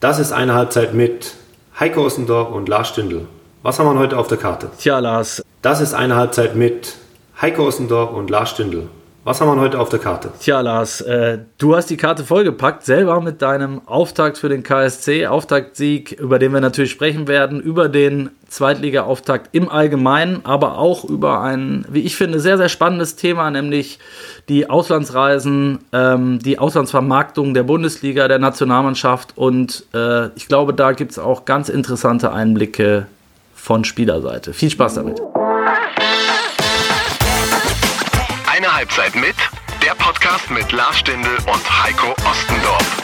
Das ist eine Halbzeit mit Heiko Ossendorf und Lars Stindl. Was haben wir heute auf der Karte? Tja, Lars. Das ist eine Halbzeit mit Heiko Ossendorf und Lars Stindl. Was haben wir heute auf der Karte? Tja, Lars, äh, du hast die Karte vollgepackt, selber mit deinem Auftakt für den KSC, Auftaktsieg, über den wir natürlich sprechen werden, über den Zweitliga-Auftakt im Allgemeinen, aber auch über ein, wie ich finde, sehr, sehr spannendes Thema, nämlich die Auslandsreisen, ähm, die Auslandsvermarktung der Bundesliga, der Nationalmannschaft und äh, ich glaube, da gibt es auch ganz interessante Einblicke von Spielerseite. Viel Spaß damit. Halbzeit mit, der Podcast mit Lars Stindl und Heiko Ostendorf.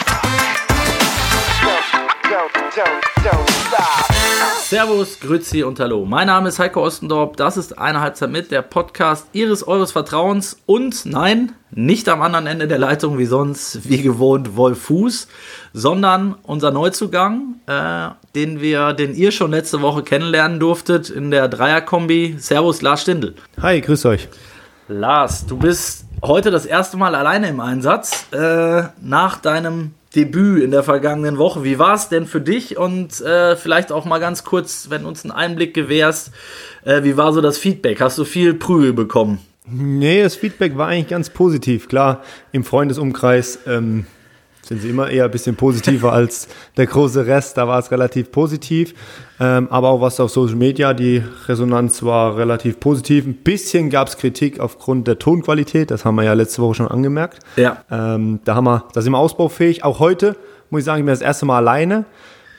Servus, Grüezi und Hallo. Mein Name ist Heiko Ostendorf. Das ist eine Halbzeit mit, der Podcast Ihres, Eures Vertrauens. Und nein, nicht am anderen Ende der Leitung wie sonst, wie gewohnt, Wolf Fuß, sondern unser Neuzugang, äh, den wir, den ihr schon letzte Woche kennenlernen durftet in der Dreierkombi. Servus, Lars Stindl. Hi, grüß euch. Lars, du bist heute das erste Mal alleine im Einsatz äh, nach deinem Debüt in der vergangenen Woche. Wie war es denn für dich? Und äh, vielleicht auch mal ganz kurz, wenn du uns einen Einblick gewährst, äh, wie war so das Feedback? Hast du viel Prügel bekommen? Nee, das Feedback war eigentlich ganz positiv. Klar, im Freundesumkreis ähm, sind sie immer eher ein bisschen positiver als der große Rest. Da war es relativ positiv. Ähm, aber auch was auf Social Media, die Resonanz war relativ positiv. Ein bisschen gab es Kritik aufgrund der Tonqualität. Das haben wir ja letzte Woche schon angemerkt. Ja. Ähm, da, haben wir, da sind wir ausbaufähig. Auch heute muss ich sagen, ich bin das erste Mal alleine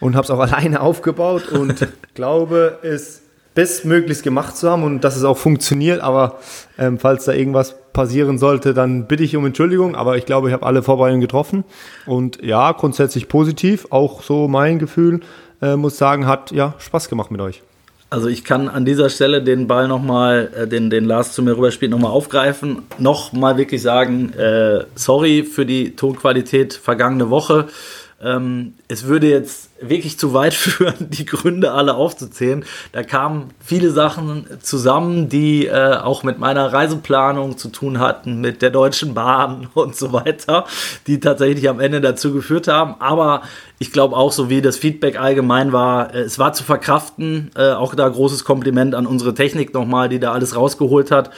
und habe es auch alleine aufgebaut und glaube, es bestmöglichst gemacht zu haben und dass es auch funktioniert. Aber ähm, falls da irgendwas passieren sollte, dann bitte ich um Entschuldigung. Aber ich glaube, ich habe alle Vorbereitungen getroffen. Und ja, grundsätzlich positiv. Auch so mein Gefühl, äh, muss sagen, hat ja Spaß gemacht mit euch. Also ich kann an dieser Stelle den Ball nochmal, äh, den, den Lars zu mir rüberspielt, nochmal aufgreifen. Nochmal wirklich sagen, äh, sorry für die Tonqualität vergangene Woche. Ähm, es würde jetzt wirklich zu weit führen, die Gründe alle aufzuzählen. Da kamen viele Sachen zusammen, die äh, auch mit meiner Reiseplanung zu tun hatten, mit der Deutschen Bahn und so weiter, die tatsächlich am Ende dazu geführt haben. Aber ich glaube auch, so wie das Feedback allgemein war, äh, es war zu verkraften. Äh, auch da großes Kompliment an unsere Technik nochmal, die da alles rausgeholt hat.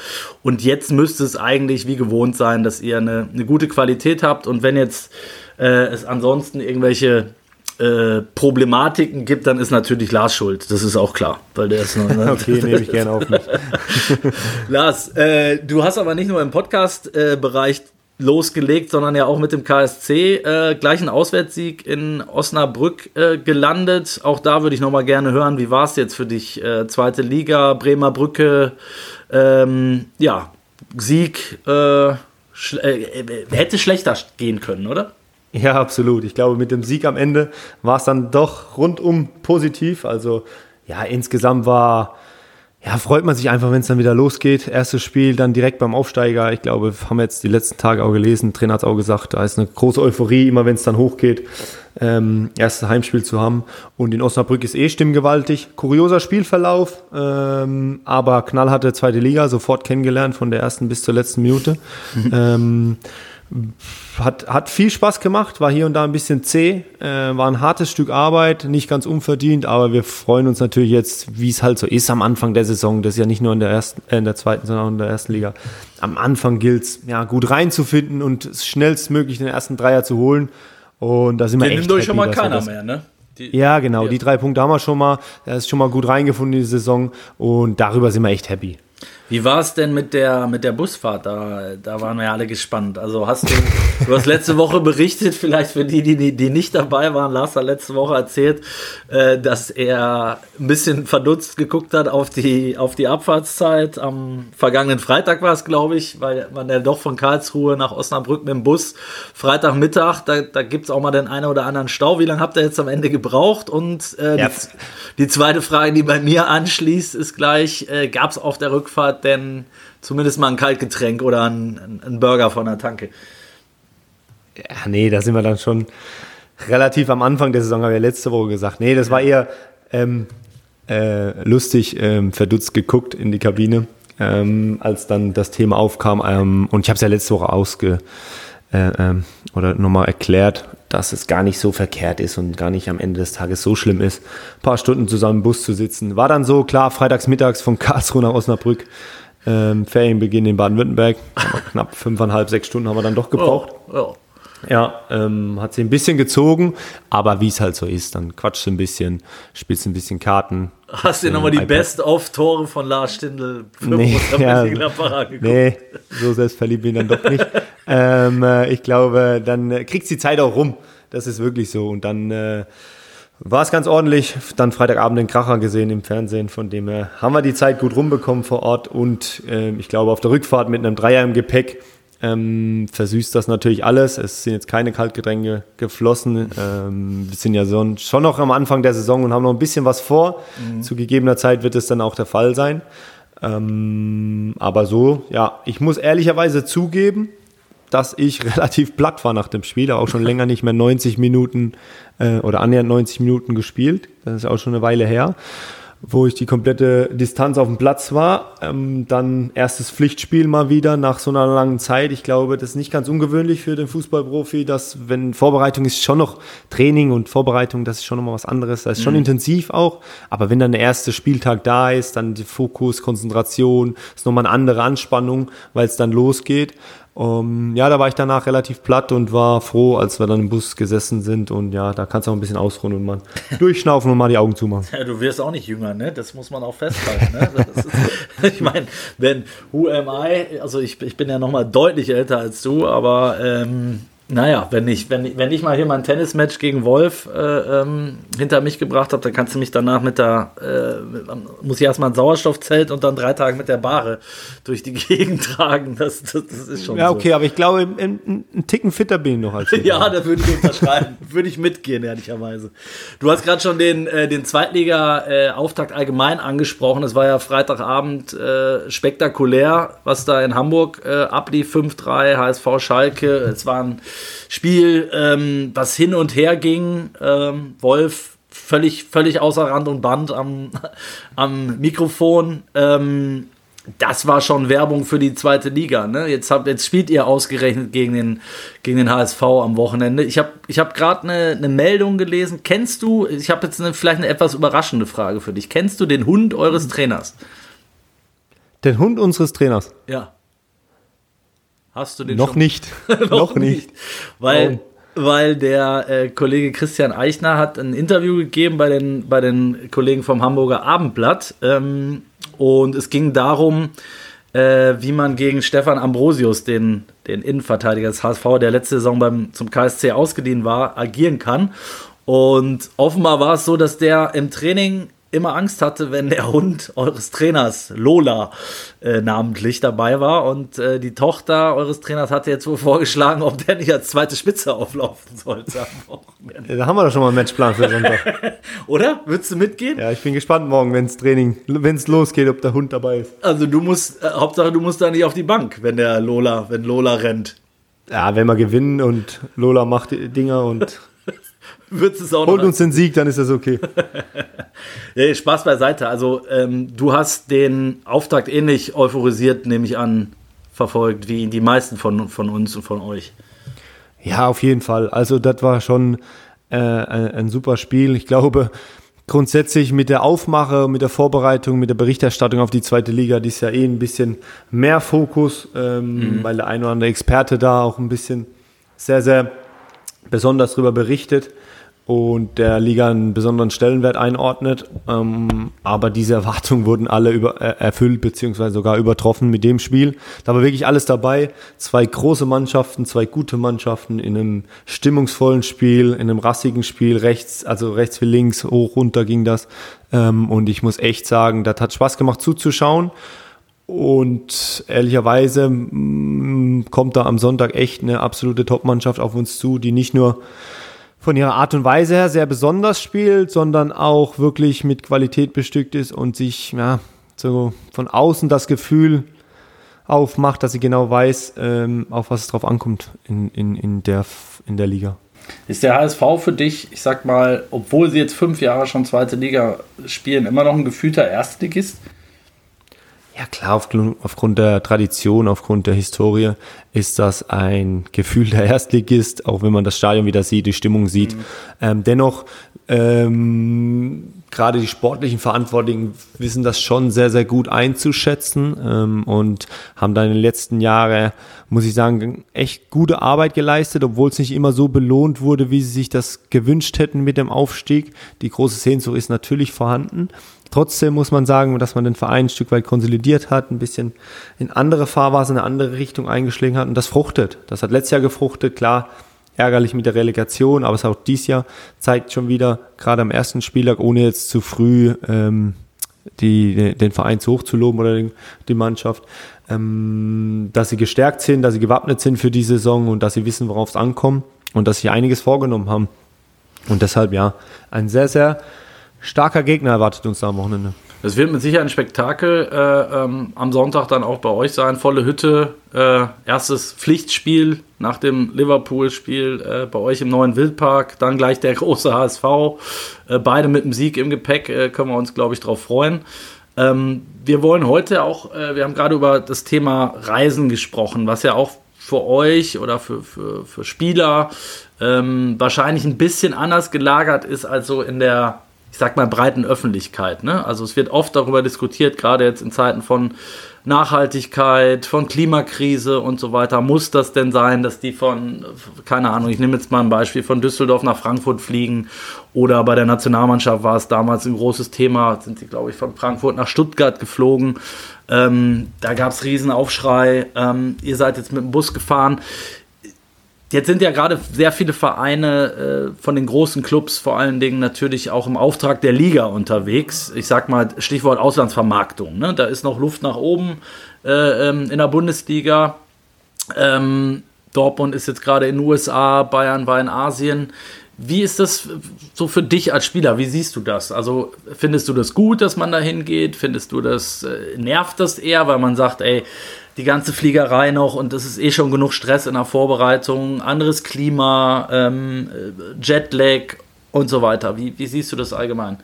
Und jetzt müsste es eigentlich wie gewohnt sein, dass ihr eine, eine gute Qualität habt. Und wenn jetzt äh, es ansonsten irgendwelche äh, Problematiken gibt, dann ist natürlich Lars schuld. Das ist auch klar. Weil der ist noch, ne? okay, nehme ich gerne auf mich. Lars, äh, du hast aber nicht nur im Podcast-Bereich losgelegt, sondern ja auch mit dem KSC äh, gleich einen Auswärtssieg in Osnabrück äh, gelandet. Auch da würde ich noch mal gerne hören, wie war es jetzt für dich? Äh, zweite Liga, Bremer Brücke, ähm, ja, Sieg, äh, schl äh, hätte schlechter gehen können, oder? Ja, absolut. Ich glaube, mit dem Sieg am Ende war es dann doch rundum positiv. Also ja, insgesamt war, ja, freut man sich einfach, wenn es dann wieder losgeht. Erstes Spiel, dann direkt beim Aufsteiger. Ich glaube, haben wir jetzt die letzten Tage auch gelesen. Trainer hat es auch gesagt, da ist eine große Euphorie, immer wenn es dann hochgeht, ähm, erstes Heimspiel zu haben. Und in Osnabrück ist eh stimmgewaltig. Kurioser Spielverlauf, ähm, aber knallharte zweite Liga, sofort kennengelernt von der ersten bis zur letzten Minute. ähm, hat, hat viel Spaß gemacht, war hier und da ein bisschen zäh, äh, war ein hartes Stück Arbeit, nicht ganz unverdient, aber wir freuen uns natürlich jetzt, wie es halt so ist am Anfang der Saison. Das ist ja nicht nur in der ersten, äh, in der zweiten, sondern auch in der ersten Liga. Am Anfang gilt es, ja, gut reinzufinden und schnellstmöglich den ersten Dreier zu holen. Und da sind wir Den echt nimmt euch schon mal keiner mehr, ne? Die, Ja, genau. Ja. Die drei Punkte haben wir schon mal. Er ist schon mal gut reingefunden in die Saison und darüber sind wir echt happy. Wie war es denn mit der, mit der Busfahrt? Da, da waren wir ja alle gespannt. Also hast du, du hast letzte Woche berichtet, vielleicht für die, die, die nicht dabei waren, Lars hat letzte Woche erzählt, äh, dass er ein bisschen verdutzt geguckt hat auf die, auf die Abfahrtszeit. Am vergangenen Freitag war es, glaube ich, weil man ja doch von Karlsruhe nach Osnabrück mit dem Bus Freitagmittag, da, da gibt es auch mal den einen oder anderen Stau. Wie lange habt ihr jetzt am Ende gebraucht? Und äh, die, die zweite Frage, die bei mir anschließt, ist gleich, äh, gab es auf der Rückfahrt denn zumindest mal ein Kaltgetränk oder ein, ein Burger von der Tanke? Ja, nee, da sind wir dann schon relativ am Anfang der Saison, habe ich ja letzte Woche gesagt. Nee, das war eher ähm, äh, lustig, ähm, verdutzt geguckt in die Kabine, ähm, als dann das Thema aufkam. Ähm, und ich habe es ja letzte Woche ausge äh, ähm, oder nochmal erklärt. Dass es gar nicht so verkehrt ist und gar nicht am Ende des Tages so schlimm ist, ein paar Stunden zusammen im Bus zu sitzen. War dann so, klar, freitags mittags von Karlsruhe nach Osnabrück, ähm, Ferienbeginn in Baden-Württemberg, knapp fünfeinhalb, sechs Stunden haben wir dann doch gebraucht. Oh, oh. Ja, ähm, hat sie ein bisschen gezogen, aber wie es halt so ist, dann quatscht du ein bisschen, spielst ein bisschen Karten. Hast du nochmal die Best-of-Tore von Lars Stindl für nee, ja, nee, so selbstverliebt bin ich dann doch nicht. ähm, äh, ich glaube, dann äh, kriegt die Zeit auch rum. Das ist wirklich so. Und dann äh, war es ganz ordentlich. Dann Freitagabend den Kracher gesehen im Fernsehen. Von dem her haben wir die Zeit gut rumbekommen vor Ort. Und äh, ich glaube, auf der Rückfahrt mit einem Dreier im Gepäck ähm, versüßt das natürlich alles. Es sind jetzt keine Kaltgetränke geflossen. Ähm, wir sind ja so, schon noch am Anfang der Saison und haben noch ein bisschen was vor. Mhm. Zu gegebener Zeit wird es dann auch der Fall sein. Ähm, aber so, ja, ich muss ehrlicherweise zugeben, dass ich relativ platt war nach dem Spiel. Auch schon länger nicht mehr 90 Minuten äh, oder annähernd 90 Minuten gespielt. Das ist auch schon eine Weile her wo ich die komplette Distanz auf dem Platz war. Ähm, dann erstes Pflichtspiel mal wieder nach so einer langen Zeit. Ich glaube, das ist nicht ganz ungewöhnlich für den Fußballprofi, dass wenn Vorbereitung ist schon noch Training und Vorbereitung, das ist schon nochmal was anderes. Das ist schon mhm. intensiv auch. Aber wenn dann der erste Spieltag da ist, dann die Fokus, Konzentration, ist nochmal eine andere Anspannung, weil es dann losgeht. Um, ja, da war ich danach relativ platt und war froh, als wir dann im Bus gesessen sind. Und ja, da kannst du auch ein bisschen ausruhen und mal durchschnaufen und mal die Augen zumachen. Ja, du wirst auch nicht jünger, ne? Das muss man auch festhalten. Ne? Ist, ich meine, wenn Who am I, also ich, ich bin ja noch mal deutlich älter als du, aber ähm, naja, wenn ich, wenn, wenn ich mal hier mein Tennismatch gegen Wolf äh, ähm, hinter mich gebracht habe, dann kannst du mich danach mit der, äh, muss ich erstmal ein Sauerstoffzelt und dann drei Tage mit der Bahre durch die Gegend tragen. Das, das, das ist schon Ja, okay, so. aber ich glaube, ein, ein Ticken fitter bin ich noch als Ja, da würde ich unterschreiben. würde ich mitgehen, ehrlicherweise. Du hast gerade schon den, äh, den Zweitliga-Auftakt allgemein angesprochen. Es war ja Freitagabend äh, spektakulär, was da in Hamburg äh, ablief. 5-3, HSV Schalke. Es waren Spiel, ähm, was hin und her ging. Ähm, Wolf völlig, völlig außer Rand und Band am, am Mikrofon. Ähm, das war schon Werbung für die zweite Liga. Ne? Jetzt, hab, jetzt spielt ihr ausgerechnet gegen den, gegen den HSV am Wochenende. Ich habe ich hab gerade eine, eine Meldung gelesen. Kennst du, ich habe jetzt eine, vielleicht eine etwas überraschende Frage für dich. Kennst du den Hund eures Trainers? Den Hund unseres Trainers? Ja. Hast du den Noch schon? nicht. noch, nicht. Weil, weil der äh, Kollege Christian Eichner hat ein Interview gegeben bei den, bei den Kollegen vom Hamburger Abendblatt. Ähm, und es ging darum, äh, wie man gegen Stefan Ambrosius, den, den Innenverteidiger des HSV, der letzte Saison beim, zum KSC ausgeliehen war, agieren kann. Und offenbar war es so, dass der im Training immer Angst hatte, wenn der Hund eures Trainers, Lola, äh, namentlich dabei war. Und äh, die Tochter eures Trainers hatte jetzt wohl vorgeschlagen, ob der nicht als zweite Spitze auflaufen sollte Ja, da haben wir doch schon mal einen Matchplan für Sonntag. Oder? Würdest du mitgehen? Ja, ich bin gespannt morgen, wenn es Training, wenn es losgeht, ob der Hund dabei ist. Also du musst, äh, Hauptsache du musst da nicht auf die Bank, wenn der Lola, wenn Lola rennt. Ja, wenn wir gewinnen und Lola macht Dinger und Würdest es auch Holt uns den Sieg, dann ist das okay. ja, Spaß beiseite. Also, ähm, du hast den Auftakt ähnlich euphorisiert, nehme ich an, verfolgt, wie die meisten von, von uns und von euch. Ja, auf jeden Fall. Also, das war schon äh, ein, ein super Spiel. Ich glaube, grundsätzlich mit der Aufmache, mit der Vorbereitung, mit der Berichterstattung auf die zweite Liga, die ist ja eh ein bisschen mehr Fokus, ähm, mhm. weil der ein oder andere Experte da auch ein bisschen sehr, sehr besonders darüber berichtet und der Liga einen besonderen Stellenwert einordnet. Ähm, aber diese Erwartungen wurden alle über, äh, erfüllt beziehungsweise sogar übertroffen mit dem Spiel. Da war wirklich alles dabei. Zwei große Mannschaften, zwei gute Mannschaften in einem stimmungsvollen Spiel, in einem rassigen Spiel, rechts, also rechts wie links, hoch, runter ging das. Ähm, und ich muss echt sagen, das hat Spaß gemacht zuzuschauen. Und ehrlicherweise mh, kommt da am Sonntag echt eine absolute Top-Mannschaft auf uns zu, die nicht nur von ihrer Art und Weise her sehr besonders spielt, sondern auch wirklich mit Qualität bestückt ist und sich ja, so von außen das Gefühl aufmacht, dass sie genau weiß, ähm, auf was es drauf ankommt in, in, in, der, in der Liga. Ist der HSV für dich, ich sag mal, obwohl sie jetzt fünf Jahre schon zweite Liga spielen, immer noch ein gefühlter Erstligist? Ja klar, aufgrund, aufgrund der Tradition, aufgrund der Historie ist das ein Gefühl der Erstligist, auch wenn man das Stadion wieder sieht, die Stimmung sieht. Mhm. Ähm, dennoch, ähm, gerade die sportlichen Verantwortlichen wissen das schon sehr, sehr gut einzuschätzen ähm, und haben da in den letzten Jahren, muss ich sagen, echt gute Arbeit geleistet, obwohl es nicht immer so belohnt wurde, wie sie sich das gewünscht hätten mit dem Aufstieg. Die große Sehnsucht ist natürlich vorhanden. Trotzdem muss man sagen, dass man den Verein ein Stück weit konsolidiert hat, ein bisschen in andere Fahrweise, in eine andere Richtung eingeschlagen hat und das fruchtet. Das hat letztes Jahr gefruchtet, klar, ärgerlich mit der Relegation, aber es auch dieses Jahr zeigt schon wieder, gerade am ersten Spieltag, ohne jetzt zu früh ähm, die, den Verein zu hoch zu loben oder den, die Mannschaft, ähm, dass sie gestärkt sind, dass sie gewappnet sind für die Saison und dass sie wissen, worauf es ankommt und dass sie einiges vorgenommen haben. Und deshalb ja, ein sehr, sehr starker Gegner erwartet uns da am Wochenende. Es wird mit Sicherheit ein Spektakel äh, ähm, am Sonntag dann auch bei euch sein. Volle Hütte, äh, erstes Pflichtspiel nach dem Liverpool-Spiel äh, bei euch im neuen Wildpark. Dann gleich der große HSV. Äh, beide mit dem Sieg im Gepäck äh, können wir uns, glaube ich, darauf freuen. Ähm, wir wollen heute auch, äh, wir haben gerade über das Thema Reisen gesprochen, was ja auch für euch oder für, für, für Spieler ähm, wahrscheinlich ein bisschen anders gelagert ist als so in der ich sag mal, breiten Öffentlichkeit. Ne? Also es wird oft darüber diskutiert, gerade jetzt in Zeiten von Nachhaltigkeit, von Klimakrise und so weiter. Muss das denn sein, dass die von, keine Ahnung, ich nehme jetzt mal ein Beispiel, von Düsseldorf nach Frankfurt fliegen oder bei der Nationalmannschaft war es damals ein großes Thema, sind sie, glaube ich, von Frankfurt nach Stuttgart geflogen. Ähm, da gab es Riesenaufschrei. Ähm, ihr seid jetzt mit dem Bus gefahren. Jetzt sind ja gerade sehr viele Vereine äh, von den großen Clubs vor allen Dingen natürlich auch im Auftrag der Liga unterwegs. Ich sag mal Stichwort Auslandsvermarktung. Ne? Da ist noch Luft nach oben äh, ähm, in der Bundesliga. Ähm, Dortmund ist jetzt gerade in den USA, Bayern war in Asien. Wie ist das so für dich als Spieler? Wie siehst du das? Also findest du das gut, dass man da hingeht? Findest du das, äh, nervt das eher, weil man sagt, ey, die ganze Fliegerei noch und es ist eh schon genug Stress in der Vorbereitung, anderes Klima, ähm, Jetlag und so weiter. Wie, wie siehst du das allgemein?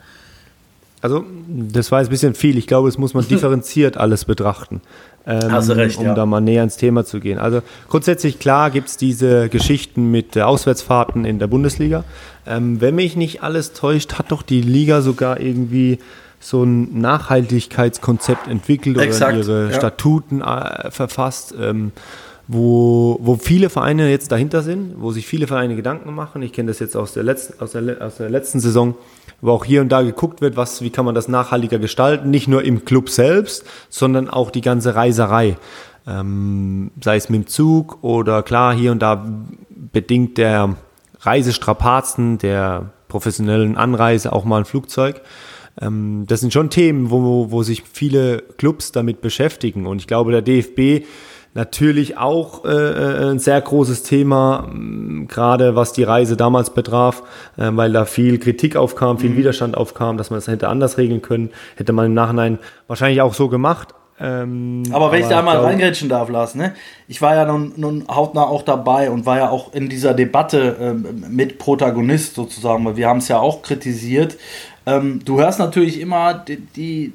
Also, das war jetzt ein bisschen viel. Ich glaube, es muss man differenziert alles betrachten. Ähm, Hast du recht, um ja. da mal näher ins Thema zu gehen. Also grundsätzlich klar gibt es diese Geschichten mit Auswärtsfahrten in der Bundesliga. Ähm, wenn mich nicht alles täuscht, hat doch die Liga sogar irgendwie so ein Nachhaltigkeitskonzept entwickelt Exakt, oder ihre ja. Statuten äh, verfasst, ähm, wo, wo viele Vereine jetzt dahinter sind, wo sich viele Vereine Gedanken machen. Ich kenne das jetzt aus der, letzten, aus, der, aus der letzten Saison, wo auch hier und da geguckt wird, was, wie kann man das nachhaltiger gestalten, nicht nur im Club selbst, sondern auch die ganze Reiserei. Ähm, sei es mit dem Zug oder klar, hier und da bedingt der Reisestrapazen, der professionellen Anreise auch mal ein Flugzeug. Ähm, das sind schon Themen, wo, wo sich viele Clubs damit beschäftigen. Und ich glaube, der DFB natürlich auch äh, äh, ein sehr großes Thema, gerade was die Reise damals betraf, äh, weil da viel Kritik aufkam, viel mhm. Widerstand aufkam, dass man das hätte anders regeln können, hätte man im Nachhinein wahrscheinlich auch so gemacht. Ähm, aber wenn aber ich da mal reingrätschen darf, Lars, ne? ich war ja nun, nun hautnah auch dabei und war ja auch in dieser Debatte ähm, mit Protagonist sozusagen, weil wir haben es ja auch kritisiert, ähm, du hörst natürlich immer die, die,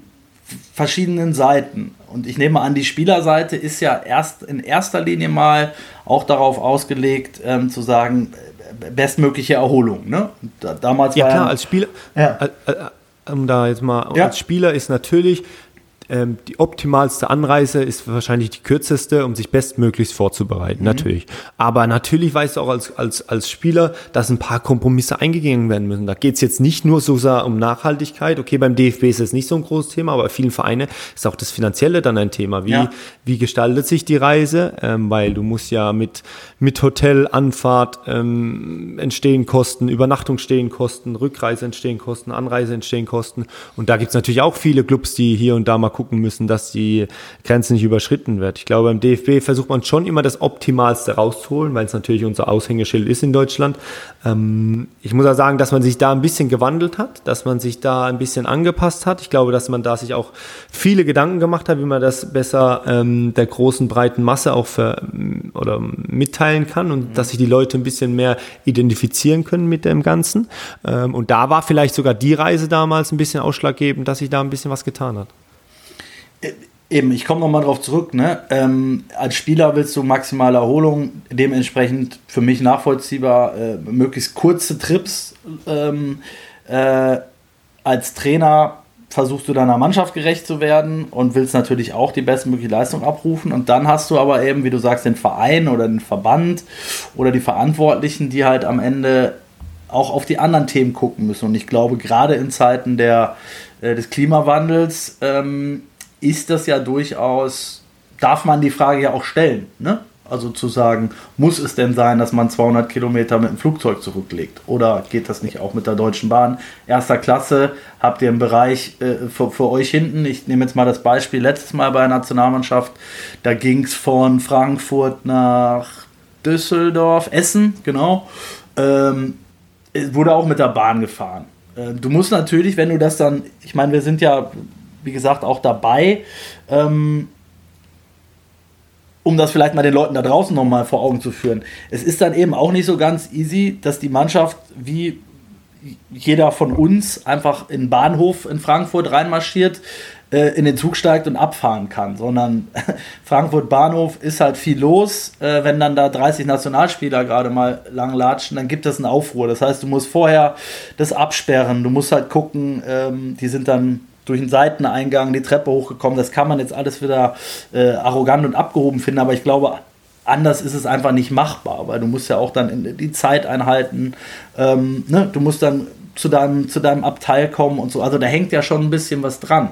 verschiedenen Seiten. Und ich nehme an, die Spielerseite ist ja erst in erster Linie mal auch darauf ausgelegt, ähm, zu sagen, äh, bestmögliche Erholung. Ne? Da, damals ja, klar, als Spieler, ja. Äh, äh, um da jetzt mal, ja. als Spieler ist natürlich ähm, die optimalste Anreise ist wahrscheinlich die kürzeste, um sich bestmöglichst vorzubereiten, mhm. natürlich. Aber natürlich weißt du auch als, als, als Spieler, dass ein paar Kompromisse eingegangen werden müssen. Da geht es jetzt nicht nur so sehr um Nachhaltigkeit. Okay, beim DFB ist es nicht so ein großes Thema, aber bei vielen Vereinen ist auch das Finanzielle dann ein Thema. Wie, ja. wie gestaltet sich die Reise? Ähm, weil du musst ja mit, mit Hotel, Anfahrt ähm, entstehen Kosten, Übernachtung stehen Kosten, Rückreise entstehen Kosten, Anreise entstehen Kosten. Und da gibt es natürlich auch viele Clubs, die hier und da mal gucken müssen, dass die Grenze nicht überschritten wird. Ich glaube, beim DFB versucht man schon immer das Optimalste rauszuholen, weil es natürlich unser Aushängeschild ist in Deutschland. Ähm, ich muss auch sagen, dass man sich da ein bisschen gewandelt hat, dass man sich da ein bisschen angepasst hat. Ich glaube, dass man da sich auch viele Gedanken gemacht hat, wie man das besser ähm, der großen breiten Masse auch für, oder mitteilen kann und mhm. dass sich die Leute ein bisschen mehr identifizieren können mit dem Ganzen. Ähm, und da war vielleicht sogar die Reise damals ein bisschen ausschlaggebend, dass sich da ein bisschen was getan hat Eben, ich komme nochmal drauf zurück. Ne? Ähm, als Spieler willst du maximale Erholung, dementsprechend für mich nachvollziehbar, äh, möglichst kurze Trips. Ähm, äh, als Trainer versuchst du deiner Mannschaft gerecht zu werden und willst natürlich auch die bestmögliche Leistung abrufen. Und dann hast du aber eben, wie du sagst, den Verein oder den Verband oder die Verantwortlichen, die halt am Ende auch auf die anderen Themen gucken müssen. Und ich glaube, gerade in Zeiten der, äh, des Klimawandels ähm, ist das ja durchaus, darf man die Frage ja auch stellen. Ne? Also zu sagen, muss es denn sein, dass man 200 Kilometer mit dem Flugzeug zurücklegt? Oder geht das nicht auch mit der Deutschen Bahn? Erster Klasse, habt ihr einen Bereich äh, für, für, euch hinten? Ich nehme jetzt mal das Beispiel letztes Mal bei der Nationalmannschaft. Da ging es von Frankfurt nach Düsseldorf, Essen, genau. Ähm, wurde auch mit der Bahn gefahren. Äh, du musst natürlich, wenn du das dann, ich meine, wir sind ja wie gesagt, auch dabei. Ähm, um das vielleicht mal den Leuten da draußen nochmal vor Augen zu führen. Es ist dann eben auch nicht so ganz easy, dass die Mannschaft wie jeder von uns einfach in den Bahnhof in Frankfurt reinmarschiert, äh, in den Zug steigt und abfahren kann, sondern Frankfurt Bahnhof ist halt viel los. Äh, wenn dann da 30 Nationalspieler gerade mal lang latschen, dann gibt es einen Aufruhr. Das heißt, du musst vorher das absperren, du musst halt gucken, ähm, die sind dann durch den Seiteneingang die Treppe hochgekommen. Das kann man jetzt alles wieder äh, arrogant und abgehoben finden, aber ich glaube, anders ist es einfach nicht machbar, weil du musst ja auch dann die Zeit einhalten. Ähm, ne? Du musst dann zu deinem, zu deinem Abteil kommen und so. Also da hängt ja schon ein bisschen was dran.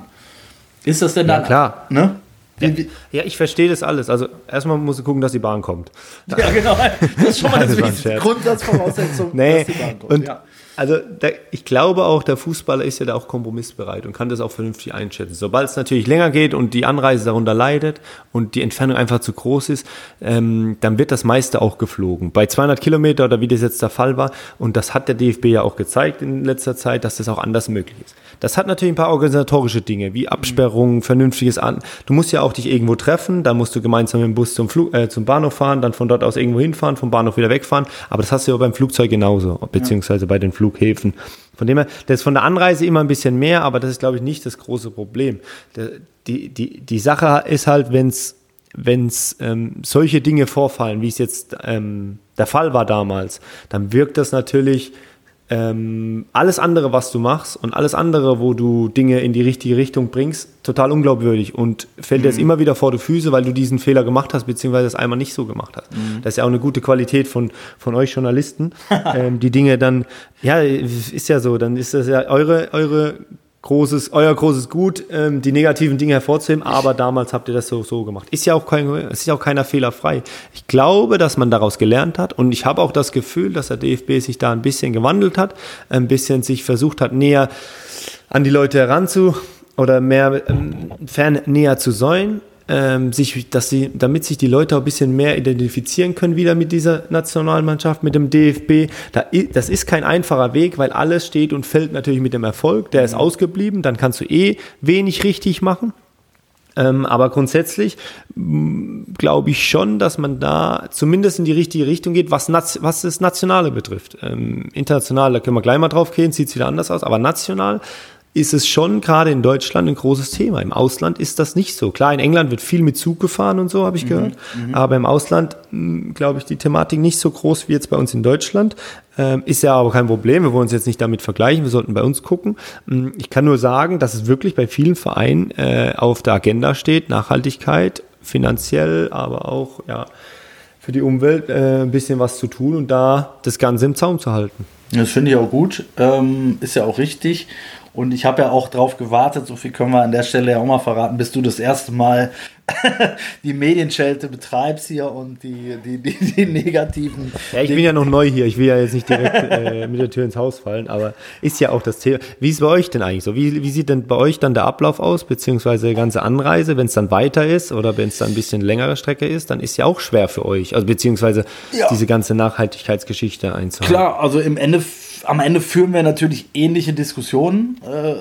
Ist das denn ja, dann? klar. Ne? Ja, ja, ich verstehe das alles. Also erstmal musst du gucken, dass die Bahn kommt. Ja, genau. Das ist schon mal das, das Grundsatzvoraussetzung, nee. dass die Bahn kommt. Und ja. Also der, ich glaube auch, der Fußballer ist ja da auch kompromissbereit und kann das auch vernünftig einschätzen. Sobald es natürlich länger geht und die Anreise darunter leidet und die Entfernung einfach zu groß ist, ähm, dann wird das meiste auch geflogen. Bei 200 Kilometer oder wie das jetzt der Fall war, und das hat der DFB ja auch gezeigt in letzter Zeit, dass das auch anders möglich ist. Das hat natürlich ein paar organisatorische Dinge, wie Absperrungen, vernünftiges An. Du musst ja auch dich irgendwo treffen, da musst du gemeinsam mit dem Bus zum, Flug, äh, zum Bahnhof fahren, dann von dort aus irgendwo hinfahren, vom Bahnhof wieder wegfahren. Aber das hast du ja beim Flugzeug genauso, beziehungsweise bei den Flughäfen. Von dem her, das ist von der Anreise immer ein bisschen mehr, aber das ist, glaube ich, nicht das große Problem. Die, die, die Sache ist halt, wenn es wenn es ähm, solche Dinge vorfallen, wie es jetzt ähm, der Fall war damals, dann wirkt das natürlich ähm, alles andere, was du machst und alles andere, wo du Dinge in die richtige Richtung bringst, total unglaubwürdig und fällt mhm. jetzt immer wieder vor die Füße, weil du diesen Fehler gemacht hast, beziehungsweise es einmal nicht so gemacht hast. Mhm. Das ist ja auch eine gute Qualität von, von euch Journalisten, ähm, die Dinge dann, ja, ist ja so, dann ist das ja eure, eure großes, euer großes Gut, ähm, die negativen Dinge hervorzuheben, aber damals habt ihr das so, so gemacht. Ist ja auch kein, es ist ja auch keiner fehlerfrei. Ich glaube, dass man daraus gelernt hat und ich habe auch das Gefühl, dass der DFB sich da ein bisschen gewandelt hat, ein bisschen sich versucht hat, näher an die Leute heranzu oder mehr ähm, fern näher zu sein ähm, sich, dass sie, damit sich die Leute auch ein bisschen mehr identifizieren können wieder mit dieser Nationalmannschaft, mit dem DFB. Da, das ist kein einfacher Weg, weil alles steht und fällt natürlich mit dem Erfolg. Der ist mhm. ausgeblieben, dann kannst du eh wenig richtig machen. Ähm, aber grundsätzlich glaube ich schon, dass man da zumindest in die richtige Richtung geht, was, was das Nationale betrifft. Ähm, international, da können wir gleich mal drauf gehen, sieht es wieder anders aus, aber national ist es schon gerade in Deutschland ein großes Thema. Im Ausland ist das nicht so. Klar, in England wird viel mit Zug gefahren und so, habe ich mhm, gehört. Mhm, aber im Ausland, hm, glaube ich, die Thematik nicht so groß wie jetzt bei uns in Deutschland. Ähm, ist ja aber kein Problem. Wir wollen uns jetzt nicht damit vergleichen. Wir sollten bei uns gucken. Hm, ich kann nur sagen, dass es wirklich bei vielen Vereinen äh, auf der Agenda steht. Nachhaltigkeit, finanziell, aber auch, ja, für die Umwelt äh, ein bisschen was zu tun und da das Ganze im Zaum zu halten. Das finde ich auch gut. Ähm, ist ja auch richtig. Und ich habe ja auch drauf gewartet, so viel können wir an der Stelle ja auch mal verraten, bis du das erste Mal die Medienschelte betreibst hier und die, die, die, die negativen. Ja, ich bin ja noch neu hier. Ich will ja jetzt nicht direkt äh, mit der Tür ins Haus fallen, aber ist ja auch das Thema. Wie ist es bei euch denn eigentlich so? Wie, wie sieht denn bei euch dann der Ablauf aus, beziehungsweise die ganze Anreise, wenn es dann weiter ist oder wenn es dann ein bisschen längere Strecke ist, dann ist ja auch schwer für euch, also beziehungsweise ja. diese ganze Nachhaltigkeitsgeschichte einzuhalten. Klar, also im Endeffekt am Ende führen wir natürlich ähnliche Diskussionen, äh,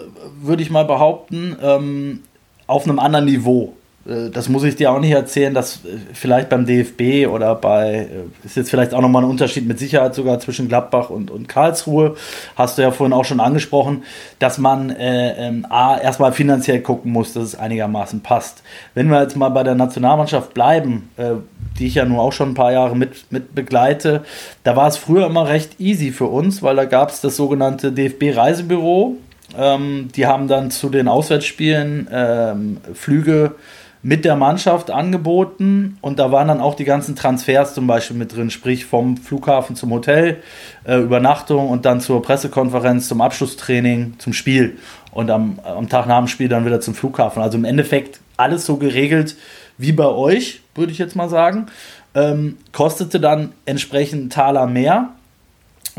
würde ich mal behaupten, ähm, auf einem anderen Niveau. Äh, das muss ich dir auch nicht erzählen, dass äh, vielleicht beim DFB oder bei, äh, ist jetzt vielleicht auch nochmal ein Unterschied mit Sicherheit sogar zwischen Gladbach und, und Karlsruhe, hast du ja vorhin auch schon angesprochen, dass man äh, A, erstmal finanziell gucken muss, dass es einigermaßen passt. Wenn wir jetzt mal bei der Nationalmannschaft bleiben, äh, die ich ja nun auch schon ein paar Jahre mit, mit begleite, da war es früher immer recht easy für uns, weil da gab es das sogenannte DFB-Reisebüro. Ähm, die haben dann zu den Auswärtsspielen ähm, Flüge mit der Mannschaft angeboten und da waren dann auch die ganzen Transfers zum Beispiel mit drin, sprich vom Flughafen zum Hotel, äh, Übernachtung und dann zur Pressekonferenz, zum Abschlusstraining, zum Spiel und am, am Tag nach dem Spiel dann wieder zum Flughafen. Also im Endeffekt alles so geregelt wie bei euch, würde ich jetzt mal sagen. Ähm, kostete dann entsprechend Taler mehr,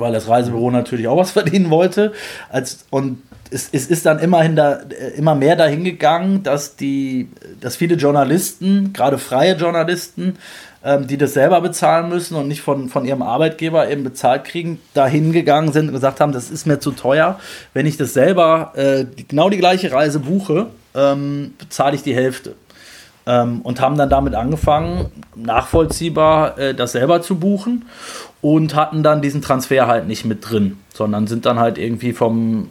weil das Reisebüro natürlich auch was verdienen wollte. Als, und es, es ist dann immerhin da, äh, immer mehr dahin gegangen, dass, die, dass viele Journalisten, gerade freie Journalisten, ähm, die das selber bezahlen müssen und nicht von, von ihrem Arbeitgeber eben bezahlt kriegen, dahin gegangen sind und gesagt haben, das ist mir zu teuer. Wenn ich das selber äh, genau die gleiche Reise buche, ähm, bezahle ich die Hälfte. Ähm, und haben dann damit angefangen, nachvollziehbar äh, das selber zu buchen und hatten dann diesen Transfer halt nicht mit drin, sondern sind dann halt irgendwie vom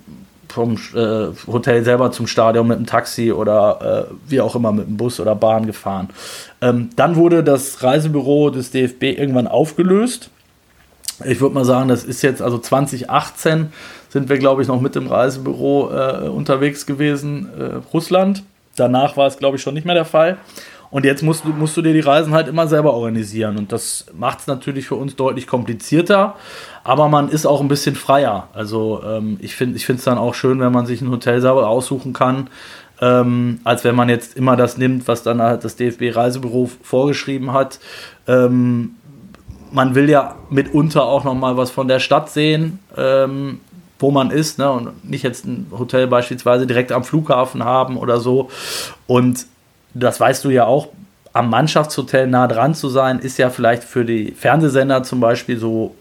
vom äh, Hotel selber zum Stadion mit dem Taxi oder äh, wie auch immer mit dem Bus oder Bahn gefahren. Ähm, dann wurde das Reisebüro des DFB irgendwann aufgelöst. Ich würde mal sagen, das ist jetzt also 2018 sind wir, glaube ich, noch mit dem Reisebüro äh, unterwegs gewesen, äh, Russland. Danach war es, glaube ich, schon nicht mehr der Fall. Und jetzt musst du, musst du dir die Reisen halt immer selber organisieren. Und das macht es natürlich für uns deutlich komplizierter. Aber man ist auch ein bisschen freier. Also ähm, ich finde es dann auch schön, wenn man sich ein Hotel selber aussuchen kann, ähm, als wenn man jetzt immer das nimmt, was dann halt das DFB-Reisebüro vorgeschrieben hat. Ähm, man will ja mitunter auch noch mal was von der Stadt sehen, ähm, wo man ist, ne? und nicht jetzt ein Hotel beispielsweise direkt am Flughafen haben oder so. Und das weißt du ja auch, am Mannschaftshotel nah dran zu sein, ist ja vielleicht für die Fernsehsender zum Beispiel so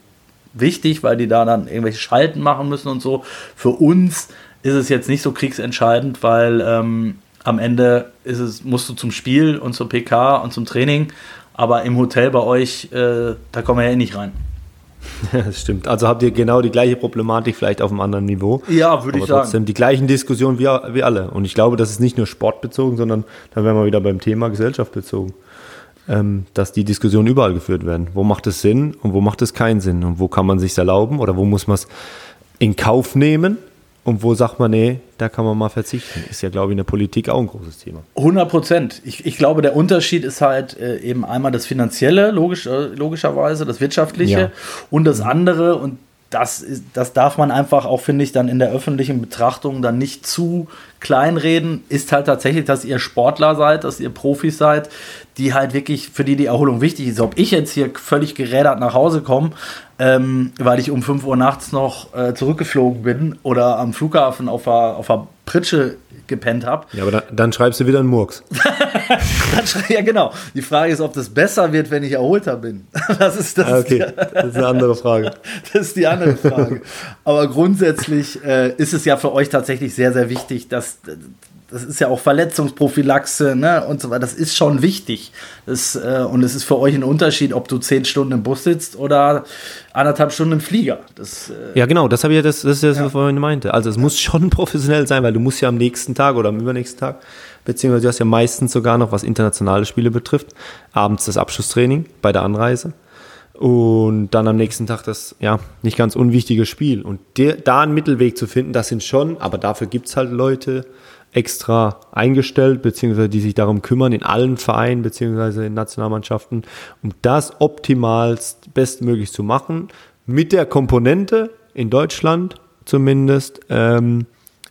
wichtig, weil die da dann irgendwelche Schalten machen müssen und so. Für uns ist es jetzt nicht so kriegsentscheidend, weil ähm, am Ende ist es, musst du zum Spiel und zur PK und zum Training, aber im Hotel bei euch, äh, da kommen wir ja eh nicht rein. Ja, das stimmt. Also habt ihr genau die gleiche Problematik, vielleicht auf einem anderen Niveau. Ja, würde ich sagen. Trotzdem die gleichen Diskussionen wie, wie alle. Und ich glaube, das ist nicht nur sportbezogen, sondern da wären wir wieder beim Thema Gesellschaft bezogen. Ähm, dass die Diskussionen überall geführt werden. Wo macht es Sinn und wo macht es keinen Sinn? Und wo kann man sich erlauben oder wo muss man es in Kauf nehmen? Und wo sagt man, nee, da kann man mal verzichten? Ist ja, glaube ich, in der Politik auch ein großes Thema. 100 Prozent. Ich, ich glaube, der Unterschied ist halt äh, eben einmal das Finanzielle, logisch, äh, logischerweise, das Wirtschaftliche ja. und das andere. Und das, ist, das darf man einfach auch, finde ich, dann in der öffentlichen Betrachtung dann nicht zu kleinreden, ist halt tatsächlich, dass ihr Sportler seid, dass ihr Profis seid, die halt wirklich, für die die Erholung wichtig ist. Ob ich jetzt hier völlig gerädert nach Hause komme, ähm, weil ich um 5 Uhr nachts noch äh, zurückgeflogen bin oder am Flughafen auf der, auf der Pritsche gepennt habe. Ja, aber dann, dann, schreibst du wieder einen Murks. ja, genau. Die Frage ist, ob das besser wird, wenn ich erholter bin. Das ist, das, ah, okay. das ist eine andere Frage. das ist die andere Frage. Aber grundsätzlich äh, ist es ja für euch tatsächlich sehr, sehr wichtig, dass, das ist ja auch Verletzungsprophylaxe ne, und so weiter. Das ist schon wichtig. Das, äh, und es ist für euch ein Unterschied, ob du zehn Stunden im Bus sitzt oder anderthalb Stunden im Flieger. Das, äh, ja, genau, das habe ich ja, das, das ist das, ja. was ich vorhin meinte. Also es muss schon professionell sein, weil du musst ja am nächsten Tag oder am übernächsten Tag, beziehungsweise du hast ja meistens sogar noch, was internationale Spiele betrifft, abends das Abschlusstraining bei der Anreise. Und dann am nächsten Tag das, ja, nicht ganz unwichtige Spiel. Und der, da einen Mittelweg zu finden, das sind schon, aber dafür gibt es halt Leute, extra eingestellt, beziehungsweise die sich darum kümmern, in allen Vereinen, beziehungsweise in Nationalmannschaften, um das optimalst bestmöglich zu machen, mit der Komponente in Deutschland zumindest, ähm,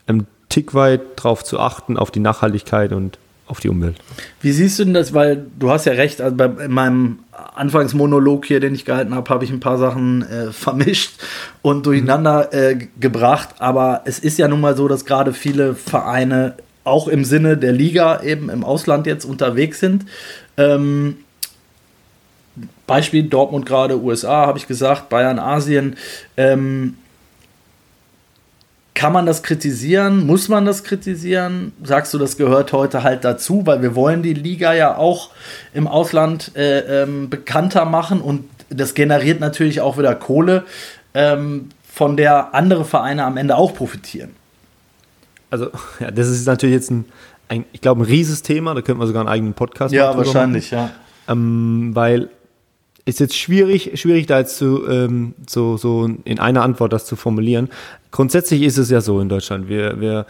einen Tick weit darauf zu achten, auf die Nachhaltigkeit und auf die Umwelt. Wie siehst du denn das? Weil du hast ja recht, also bei in meinem Anfangsmonolog hier, den ich gehalten habe, habe ich ein paar Sachen äh, vermischt und durcheinander äh, gebracht. Aber es ist ja nun mal so, dass gerade viele Vereine auch im Sinne der Liga eben im Ausland jetzt unterwegs sind. Ähm, Beispiel Dortmund gerade, USA, habe ich gesagt, Bayern, Asien. Ähm, kann man das kritisieren? Muss man das kritisieren? Sagst du, das gehört heute halt dazu, weil wir wollen die Liga ja auch im Ausland äh, ähm, bekannter machen und das generiert natürlich auch wieder Kohle, ähm, von der andere Vereine am Ende auch profitieren. Also, ja, das ist natürlich jetzt ein, ein ich glaube, ein rieses Thema, da könnten wir sogar einen eigenen Podcast machen. Ja, wahrscheinlich, ja. Ähm, weil ist jetzt schwierig, schwierig da jetzt zu, ähm, so, so in einer Antwort das zu formulieren. Grundsätzlich ist es ja so in Deutschland. Wir, wir,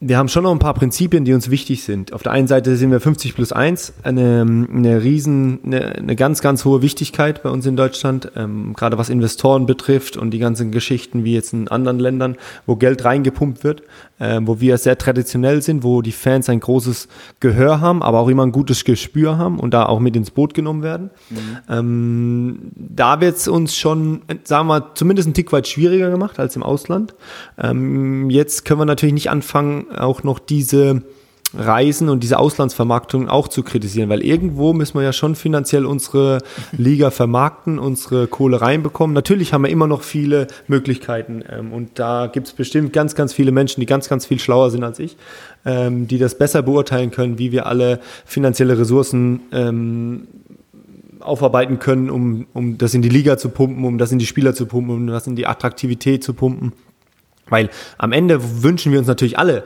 wir haben schon noch ein paar Prinzipien, die uns wichtig sind. Auf der einen Seite sind wir 50 plus 1, eine, eine riesen, eine, eine ganz, ganz hohe Wichtigkeit bei uns in Deutschland, ähm, gerade was Investoren betrifft und die ganzen Geschichten wie jetzt in anderen Ländern, wo Geld reingepumpt wird äh, wo wir sehr traditionell sind, wo die Fans ein großes Gehör haben, aber auch immer ein gutes Gespür haben und da auch mit ins Boot genommen werden. Mhm. Ähm, da wird es uns schon, sagen wir, zumindest ein Tick weit schwieriger gemacht als im Ausland. Ähm, jetzt können wir natürlich nicht anfangen, auch noch diese Reisen und diese Auslandsvermarktung auch zu kritisieren, weil irgendwo müssen wir ja schon finanziell unsere Liga vermarkten, unsere Kohle reinbekommen. Natürlich haben wir immer noch viele Möglichkeiten ähm, und da gibt es bestimmt ganz, ganz viele Menschen, die ganz, ganz viel schlauer sind als ich, ähm, die das besser beurteilen können, wie wir alle finanzielle Ressourcen ähm, aufarbeiten können, um, um das in die Liga zu pumpen, um das in die Spieler zu pumpen, um das in die Attraktivität zu pumpen. Weil am Ende wünschen wir uns natürlich alle,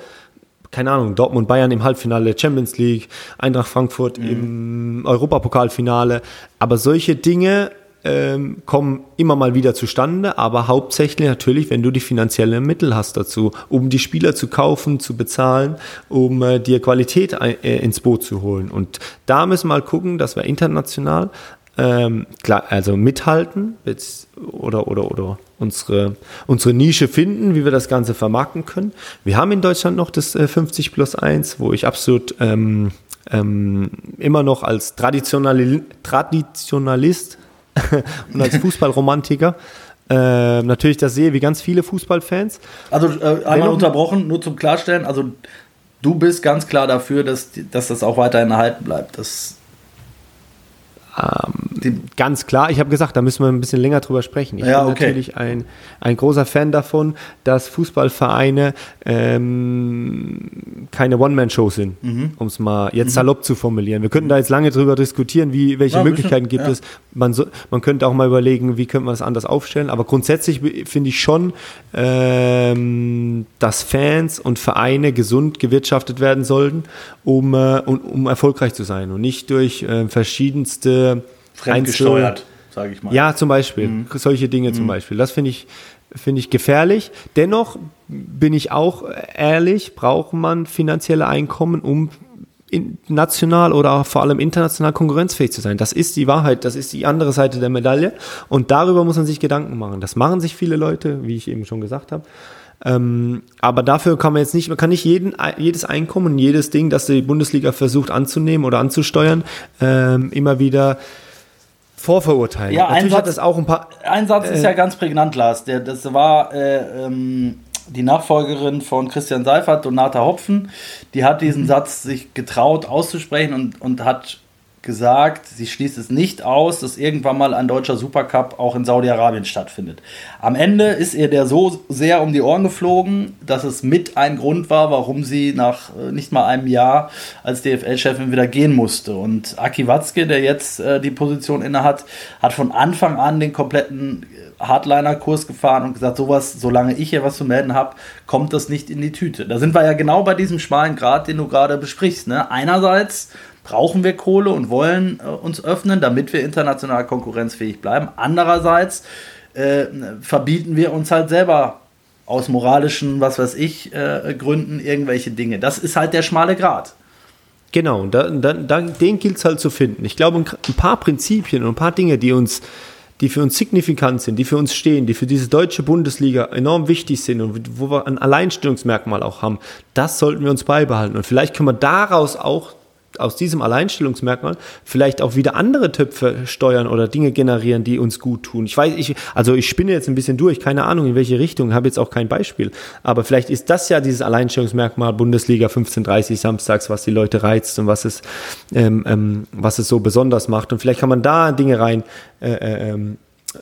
keine Ahnung, Dortmund Bayern im Halbfinale der Champions League, Eintracht Frankfurt mhm. im Europapokalfinale. Aber solche Dinge ähm, kommen immer mal wieder zustande, aber hauptsächlich natürlich, wenn du die finanziellen Mittel hast dazu, um die Spieler zu kaufen, zu bezahlen, um äh, dir Qualität ein, äh, ins Boot zu holen. Und da müssen wir mal gucken, dass wir international ähm, klar, also mithalten oder, oder, oder unsere, unsere Nische finden, wie wir das Ganze vermarkten können. Wir haben in Deutschland noch das äh, 50 plus 1, wo ich absolut ähm, ähm, immer noch als Traditionali Traditionalist und als Fußballromantiker äh, natürlich das sehe, wie ganz viele Fußballfans. Also äh, einmal unterbrochen, nur zum Klarstellen, also du bist ganz klar dafür, dass, dass das auch weiterhin erhalten bleibt. Das ähm, ganz klar, ich habe gesagt, da müssen wir ein bisschen länger drüber sprechen. Ich ja, bin okay. natürlich ein, ein großer Fan davon, dass Fußballvereine ähm, keine One-Man-Show sind, mhm. um es mal jetzt mhm. salopp zu formulieren. Wir könnten da jetzt lange drüber diskutieren, wie, welche ja, Möglichkeiten gibt ja. es. Man, so, man könnte auch mal überlegen, wie könnte man es anders aufstellen. Aber grundsätzlich finde ich schon, ähm, dass Fans und Vereine gesund gewirtschaftet werden sollten, um, äh, um, um erfolgreich zu sein und nicht durch äh, verschiedenste fremdgesteuert, sage ich mal. Ja, zum Beispiel. Mhm. Solche Dinge mhm. zum Beispiel. Das finde ich, finde ich gefährlich. Dennoch bin ich auch ehrlich, braucht man finanzielle Einkommen, um national oder vor allem international konkurrenzfähig zu sein. Das ist die Wahrheit, das ist die andere Seite der Medaille und darüber muss man sich Gedanken machen. Das machen sich viele Leute, wie ich eben schon gesagt habe. Ähm, aber dafür kann man jetzt nicht, man kann nicht jeden, jedes Einkommen, jedes Ding, das die Bundesliga versucht anzunehmen oder anzusteuern, ähm, immer wieder vorverurteilen. Ja, Natürlich ein Satz, hat das auch ein paar. Ein Satz äh, ist ja ganz prägnant, Lars. Der, das war äh, ähm, die Nachfolgerin von Christian Seifert, Donata Hopfen. Die hat diesen mhm. Satz sich getraut auszusprechen und, und hat gesagt, sie schließt es nicht aus, dass irgendwann mal ein deutscher Supercup auch in Saudi-Arabien stattfindet. Am Ende ist ihr der so sehr um die Ohren geflogen, dass es mit ein Grund war, warum sie nach äh, nicht mal einem Jahr als DFL-Chefin wieder gehen musste. Und Aki Watzke, der jetzt äh, die Position innehat, hat von Anfang an den kompletten äh, Hardliner-Kurs gefahren und gesagt, sowas, solange ich hier was zu melden habe, kommt das nicht in die Tüte. Da sind wir ja genau bei diesem schmalen Grad, den du gerade besprichst. Ne? Einerseits brauchen wir Kohle und wollen äh, uns öffnen, damit wir international konkurrenzfähig bleiben. Andererseits äh, verbieten wir uns halt selber aus moralischen, was weiß ich, äh, Gründen irgendwelche Dinge. Das ist halt der schmale Grat. Genau, da, da, da, den gilt es halt zu finden. Ich glaube, ein paar Prinzipien und ein paar Dinge, die uns die für uns signifikant sind, die für uns stehen, die für diese deutsche Bundesliga enorm wichtig sind und wo wir ein Alleinstellungsmerkmal auch haben, das sollten wir uns beibehalten. Und vielleicht können wir daraus auch aus diesem Alleinstellungsmerkmal vielleicht auch wieder andere Töpfe steuern oder Dinge generieren, die uns gut tun. Ich weiß, ich, also ich spinne jetzt ein bisschen durch, keine Ahnung in welche Richtung, habe jetzt auch kein Beispiel. Aber vielleicht ist das ja dieses Alleinstellungsmerkmal Bundesliga 15:30 samstags, was die Leute reizt und was es, ähm, ähm, was es so besonders macht. Und vielleicht kann man da Dinge rein äh, äh, ähm,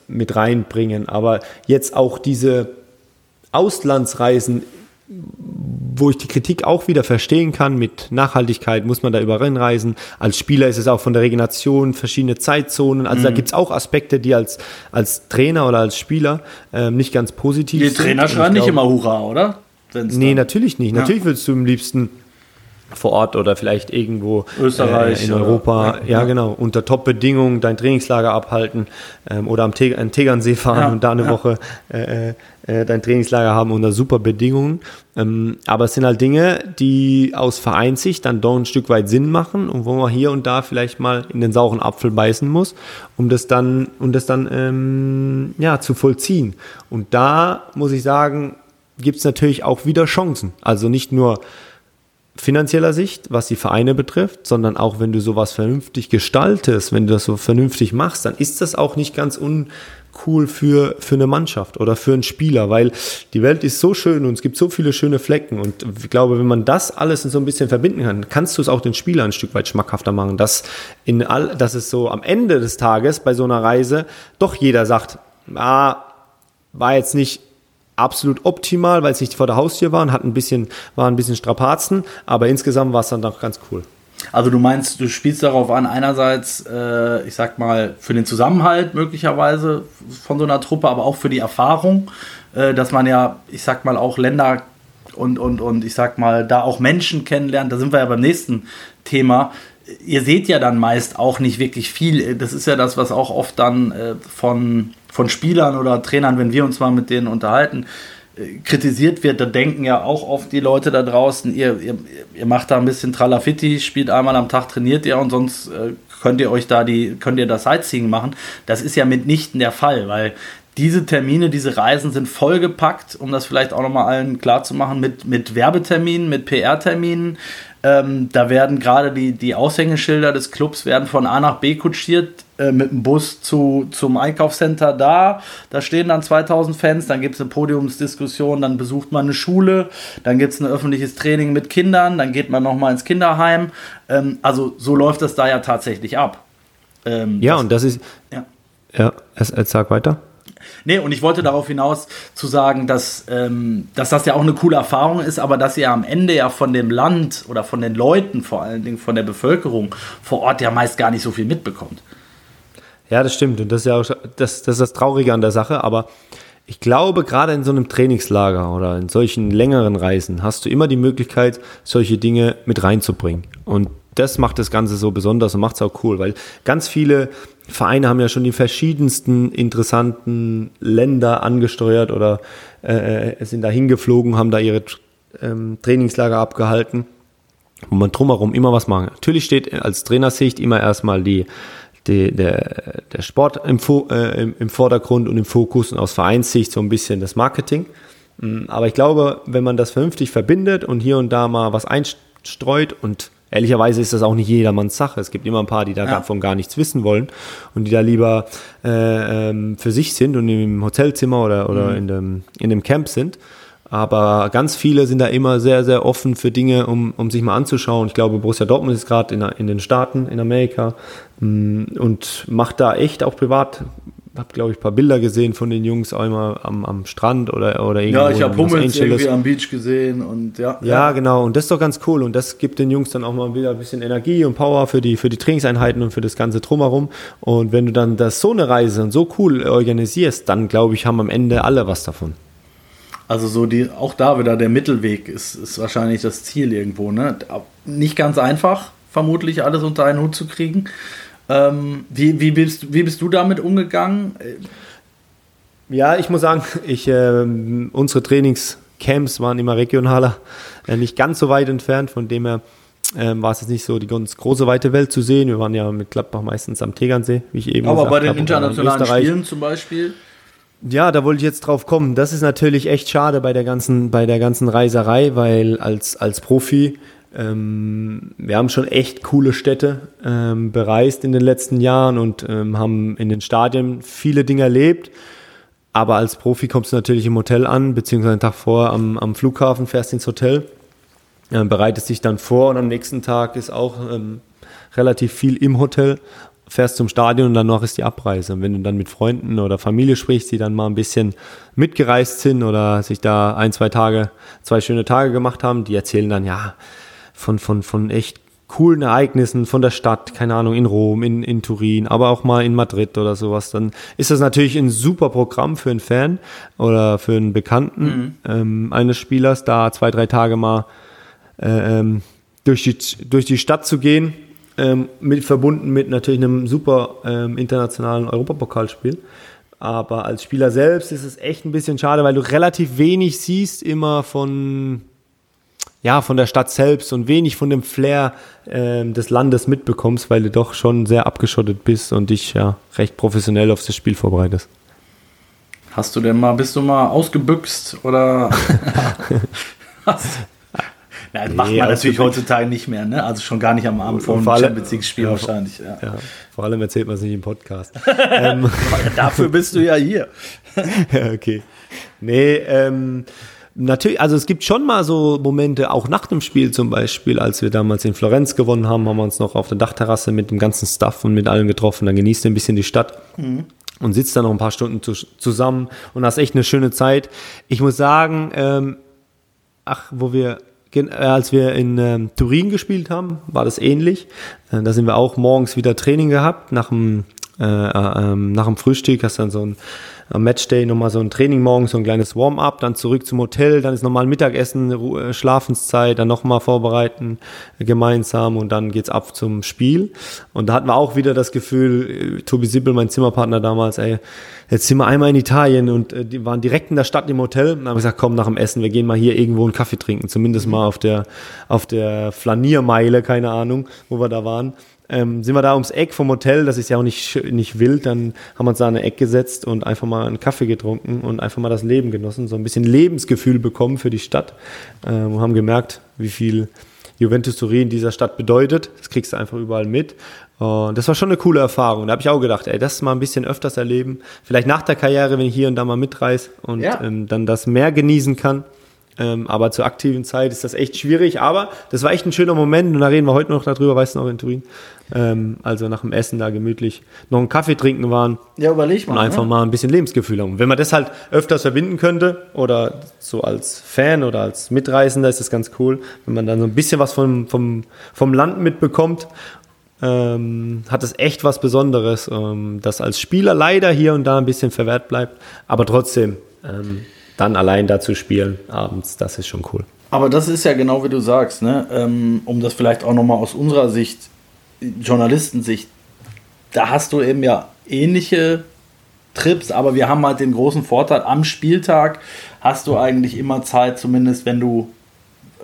mit reinbringen. Aber jetzt auch diese Auslandsreisen wo ich die Kritik auch wieder verstehen kann, mit Nachhaltigkeit muss man da überall reisen. Als Spieler ist es auch von der Regeneration, verschiedene Zeitzonen. Also mhm. da gibt's auch Aspekte, die als, als Trainer oder als Spieler ähm, nicht ganz positiv die sind. Die Trainer schreien nicht immer Hurra, oder? Wenn's nee, natürlich nicht. Ja. Natürlich würdest du am liebsten vor Ort oder vielleicht irgendwo Österreich äh, in Europa, oder, ja, ja, genau, unter Top-Bedingungen dein Trainingslager abhalten ähm, oder am Teg Tegernsee fahren ja, und da eine ja. Woche äh, äh, dein Trainingslager haben unter super Bedingungen. Ähm, aber es sind halt Dinge, die aus Vereinssicht dann doch ein Stück weit Sinn machen und wo man hier und da vielleicht mal in den sauren Apfel beißen muss, um das dann, um das dann ähm, ja, zu vollziehen. Und da muss ich sagen, gibt es natürlich auch wieder Chancen. Also nicht nur finanzieller Sicht, was die Vereine betrifft, sondern auch wenn du sowas vernünftig gestaltest, wenn du das so vernünftig machst, dann ist das auch nicht ganz uncool für, für eine Mannschaft oder für einen Spieler, weil die Welt ist so schön und es gibt so viele schöne Flecken. Und ich glaube, wenn man das alles so ein bisschen verbinden kann, kannst du es auch den Spieler ein Stück weit schmackhafter machen, dass in all, dass es so am Ende des Tages bei so einer Reise doch jeder sagt, ah, war jetzt nicht absolut optimal, weil es nicht vor der Haustür war und hat ein bisschen, war ein bisschen Strapazen, aber insgesamt war es dann doch ganz cool. Also du meinst, du spielst darauf an, einerseits, äh, ich sag mal, für den Zusammenhalt möglicherweise von so einer Truppe, aber auch für die Erfahrung, äh, dass man ja, ich sag mal, auch Länder und, und, und ich sag mal, da auch Menschen kennenlernt. Da sind wir ja beim nächsten Thema. Ihr seht ja dann meist auch nicht wirklich viel. Das ist ja das, was auch oft dann äh, von von Spielern oder Trainern, wenn wir uns mal mit denen unterhalten, äh, kritisiert wird, da denken ja auch oft die Leute da draußen, ihr, ihr, ihr macht da ein bisschen Tralafitti, spielt einmal am Tag, trainiert ihr und sonst äh, könnt ihr euch da die, könnt ihr das Sightseeing machen. Das ist ja mitnichten der Fall, weil diese Termine, diese Reisen sind vollgepackt, um das vielleicht auch nochmal allen klar zu machen, mit, mit Werbeterminen, mit PR-Terminen, ähm, da werden gerade die, die Aushängeschilder des Clubs werden von A nach B kutschiert äh, mit dem Bus zu, zum Einkaufscenter da. Da stehen dann 2000 Fans, dann gibt es eine Podiumsdiskussion, dann besucht man eine Schule, dann gibt es ein öffentliches Training mit Kindern, dann geht man nochmal ins Kinderheim. Ähm, also so läuft das da ja tatsächlich ab. Ähm, ja, das, und das ist. Ja, ja es, es sag weiter. Nee, und ich wollte darauf hinaus zu sagen, dass, ähm, dass das ja auch eine coole Erfahrung ist, aber dass ihr am Ende ja von dem Land oder von den Leuten, vor allen Dingen von der Bevölkerung vor Ort ja meist gar nicht so viel mitbekommt. Ja, das stimmt. Und das ist ja auch das, das, ist das Traurige an der Sache. Aber ich glaube, gerade in so einem Trainingslager oder in solchen längeren Reisen hast du immer die Möglichkeit, solche Dinge mit reinzubringen. Und das macht das Ganze so besonders und macht es auch cool, weil ganz viele Vereine haben ja schon die verschiedensten interessanten Länder angesteuert oder äh, äh, sind da hingeflogen, haben da ihre ähm, Trainingslager abgehalten, wo man drumherum immer was machen. Natürlich steht als Trainersicht immer erstmal die, die, der, der Sport im, äh, im, im Vordergrund und im Fokus und aus Vereinssicht so ein bisschen das Marketing. Mm, aber ich glaube, wenn man das vernünftig verbindet und hier und da mal was einstreut und Ehrlicherweise ist das auch nicht jedermanns Sache. Es gibt immer ein paar, die da ja. davon gar nichts wissen wollen und die da lieber äh, ähm, für sich sind und im Hotelzimmer oder, oder mhm. in, dem, in dem Camp sind. Aber ganz viele sind da immer sehr, sehr offen für Dinge, um, um sich mal anzuschauen. Ich glaube, Borussia Dortmund ist gerade in, in den Staaten, in Amerika mm, und macht da echt auch privat habe, glaube ich, ein paar Bilder gesehen von den Jungs einmal am, am Strand oder, oder irgendwo. Ja, ich habe Hummels irgendwie am Beach gesehen und ja, ja. Ja, genau. Und das ist doch ganz cool. Und das gibt den Jungs dann auch mal wieder ein bisschen Energie und Power für die, für die Trainingseinheiten und für das ganze Drumherum. Und wenn du dann das so eine Reise und so cool organisierst, dann glaube ich, haben am Ende alle was davon. Also so die, auch da wieder der Mittelweg ist, ist wahrscheinlich das Ziel irgendwo. Ne? Nicht ganz einfach, vermutlich alles unter einen Hut zu kriegen. Ähm, wie, wie, bist, wie bist du damit umgegangen? Ja, ich muss sagen, ich, äh, unsere Trainingscamps waren immer regionaler, äh, nicht ganz so weit entfernt, von dem her äh, war es jetzt nicht so die ganz große weite Welt zu sehen. Wir waren ja mit Gladbach meistens am Tegernsee, wie ich eben Aber gesagt bei den internationalen Spielen zum Beispiel? Ja, da wollte ich jetzt drauf kommen. Das ist natürlich echt schade bei der ganzen, bei der ganzen Reiserei, weil als, als Profi ähm, wir haben schon echt coole Städte ähm, bereist in den letzten Jahren und ähm, haben in den Stadien viele Dinge erlebt. Aber als Profi kommst du natürlich im Hotel an, beziehungsweise einen Tag vor am, am Flughafen, fährst ins Hotel, äh, bereitest dich dann vor und am nächsten Tag ist auch ähm, relativ viel im Hotel fährst zum Stadion und danach ist die Abreise. Und wenn du dann mit Freunden oder Familie sprichst, die dann mal ein bisschen mitgereist sind oder sich da ein, zwei Tage, zwei schöne Tage gemacht haben, die erzählen dann ja von, von, von echt coolen Ereignissen von der Stadt, keine Ahnung, in Rom, in, in Turin, aber auch mal in Madrid oder sowas, dann ist das natürlich ein super Programm für einen Fan oder für einen Bekannten mhm. ähm, eines Spielers, da zwei, drei Tage mal äh, ähm, durch, die, durch die Stadt zu gehen ähm, mit, verbunden mit natürlich einem super ähm, internationalen Europapokalspiel. Aber als Spieler selbst ist es echt ein bisschen schade, weil du relativ wenig siehst immer von, ja, von der Stadt selbst und wenig von dem Flair ähm, des Landes mitbekommst, weil du doch schon sehr abgeschottet bist und dich ja recht professionell auf das Spiel vorbereitest. Hast du denn mal, bist du mal ausgebüxt oder ja, das macht man natürlich heutzutage nicht mehr, ne? Also schon gar nicht am Abend vor dem Champions League-Spiel ja, wahrscheinlich. Ja. ja. vor allem erzählt man es nicht im Podcast. ähm. Dafür bist du ja hier. ja, okay. Nee, ähm, natürlich, also es gibt schon mal so Momente, auch nach dem Spiel zum Beispiel, als wir damals in Florenz gewonnen haben, haben wir uns noch auf der Dachterrasse mit dem ganzen Stuff und mit allen getroffen. Dann genießt du ein bisschen die Stadt. Mhm und sitzt da noch ein paar Stunden zu, zusammen und hast echt eine schöne Zeit. Ich muss sagen, ähm, ach, wo wir als wir in ähm, Turin gespielt haben, war das ähnlich. Äh, da sind wir auch morgens wieder Training gehabt. Nach dem, äh, äh, ähm, nach dem Frühstück hast du dann so ein am Matchday nochmal so ein Training morgens, so ein kleines Warm-up, dann zurück zum Hotel, dann ist nochmal ein Mittagessen, Ruhe, Schlafenszeit, dann nochmal vorbereiten gemeinsam und dann geht's ab zum Spiel. Und da hatten wir auch wieder das Gefühl, äh, Tobi Sippel, mein Zimmerpartner damals, ey, jetzt sind wir einmal in Italien und äh, die waren direkt in der Stadt im Hotel. Dann haben gesagt, komm, nach dem Essen, wir gehen mal hier irgendwo einen Kaffee trinken, zumindest mal auf der, auf der Flaniermeile, keine Ahnung, wo wir da waren ähm, sind wir da ums Eck vom Hotel, das ist ja auch nicht, nicht wild, dann haben wir uns da an ein Eck gesetzt und einfach mal einen Kaffee getrunken und einfach mal das Leben genossen, so ein bisschen Lebensgefühl bekommen für die Stadt ähm, und haben gemerkt, wie viel Juventus Turin dieser Stadt bedeutet. Das kriegst du einfach überall mit. Und das war schon eine coole Erfahrung. Da habe ich auch gedacht, ey, das mal ein bisschen öfters erleben. Vielleicht nach der Karriere, wenn ich hier und da mal mitreise und ja. ähm, dann das mehr genießen kann. Ähm, aber zur aktiven Zeit ist das echt schwierig. Aber das war echt ein schöner Moment und da reden wir heute noch darüber, weißt du noch in Turin. Ähm, also nach dem Essen da gemütlich noch einen Kaffee trinken waren. Ja, überleg mal. Und einfach ne? mal ein bisschen Lebensgefühl haben. Wenn man das halt öfters verbinden könnte oder so als Fan oder als Mitreisender ist das ganz cool, wenn man dann so ein bisschen was vom, vom, vom Land mitbekommt ähm, hat es echt was Besonderes, ähm, das als Spieler leider hier und da ein bisschen verwehrt bleibt, aber trotzdem ähm, dann allein da zu spielen abends, das ist schon cool. Aber das ist ja genau wie du sagst, ne? Ähm, um das vielleicht auch nochmal aus unserer Sicht, Journalistensicht, da hast du eben ja ähnliche Trips, aber wir haben halt den großen Vorteil, am Spieltag hast du eigentlich immer Zeit, zumindest wenn du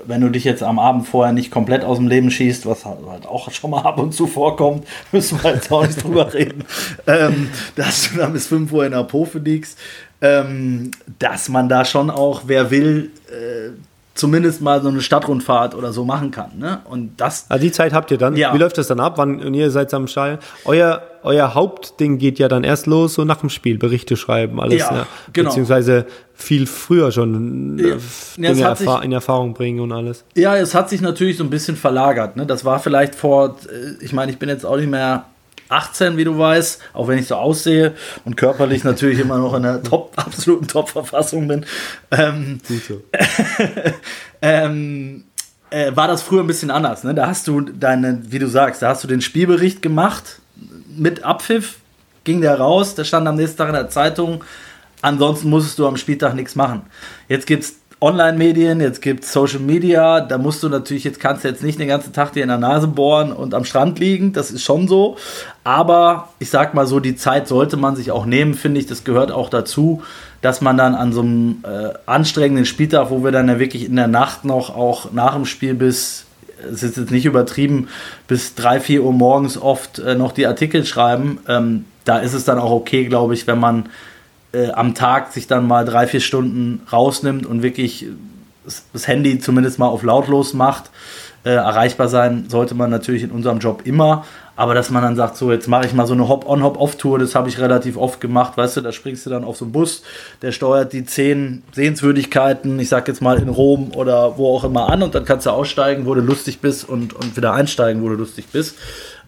wenn du dich jetzt am Abend vorher nicht komplett aus dem Leben schießt, was halt auch schon mal ab und zu vorkommt, müssen wir jetzt auch nicht drüber reden, ähm, dass du dann bis 5 Uhr in der Pofe liegst, ähm, dass man da schon auch, wer will, äh, zumindest mal so eine Stadtrundfahrt oder so machen kann. Ne? Und das. Also die Zeit habt ihr dann. Ja. Wie läuft das dann ab? Wann und ihr seid am Stall? Euer, euer Hauptding geht ja dann erst los, so nach dem Spiel, Berichte schreiben, alles. Ja, ne? genau. Beziehungsweise viel früher schon ja. Dinge ja, sich, in Erfahrung bringen und alles. Ja, es hat sich natürlich so ein bisschen verlagert. Ne? Das war vielleicht vor, äh, ich meine, ich bin jetzt auch nicht mehr 18, wie du weißt, auch wenn ich so aussehe und körperlich natürlich immer noch in der top, absoluten Top-Verfassung bin. Ähm, so. ähm, äh, war das früher ein bisschen anders. Ne? Da hast du deine, wie du sagst, da hast du den Spielbericht gemacht mit Abpfiff, ging der raus, der stand am nächsten Tag in der Zeitung. Ansonsten musstest du am Spieltag nichts machen. Jetzt gibt es Online-Medien, jetzt gibt es Social Media, da musst du natürlich, jetzt kannst du jetzt nicht den ganzen Tag dir in der Nase bohren und am Strand liegen, das ist schon so. Aber ich sag mal so, die Zeit sollte man sich auch nehmen, finde ich, das gehört auch dazu, dass man dann an so einem äh, anstrengenden Spieltag, wo wir dann ja wirklich in der Nacht noch auch nach dem Spiel bis, es ist jetzt nicht übertrieben, bis 3, 4 Uhr morgens oft äh, noch die Artikel schreiben, ähm, da ist es dann auch okay, glaube ich, wenn man äh, am Tag sich dann mal drei, vier Stunden rausnimmt und wirklich das Handy zumindest mal auf lautlos macht. Äh, erreichbar sein sollte man natürlich in unserem Job immer, aber dass man dann sagt, so jetzt mache ich mal so eine Hop-on, Hop-off-Tour, das habe ich relativ oft gemacht, weißt du, da springst du dann auf so einen Bus, der steuert die zehn Sehenswürdigkeiten, ich sag jetzt mal in Rom oder wo auch immer an und dann kannst du aussteigen, wo du lustig bist und, und wieder einsteigen, wo du lustig bist.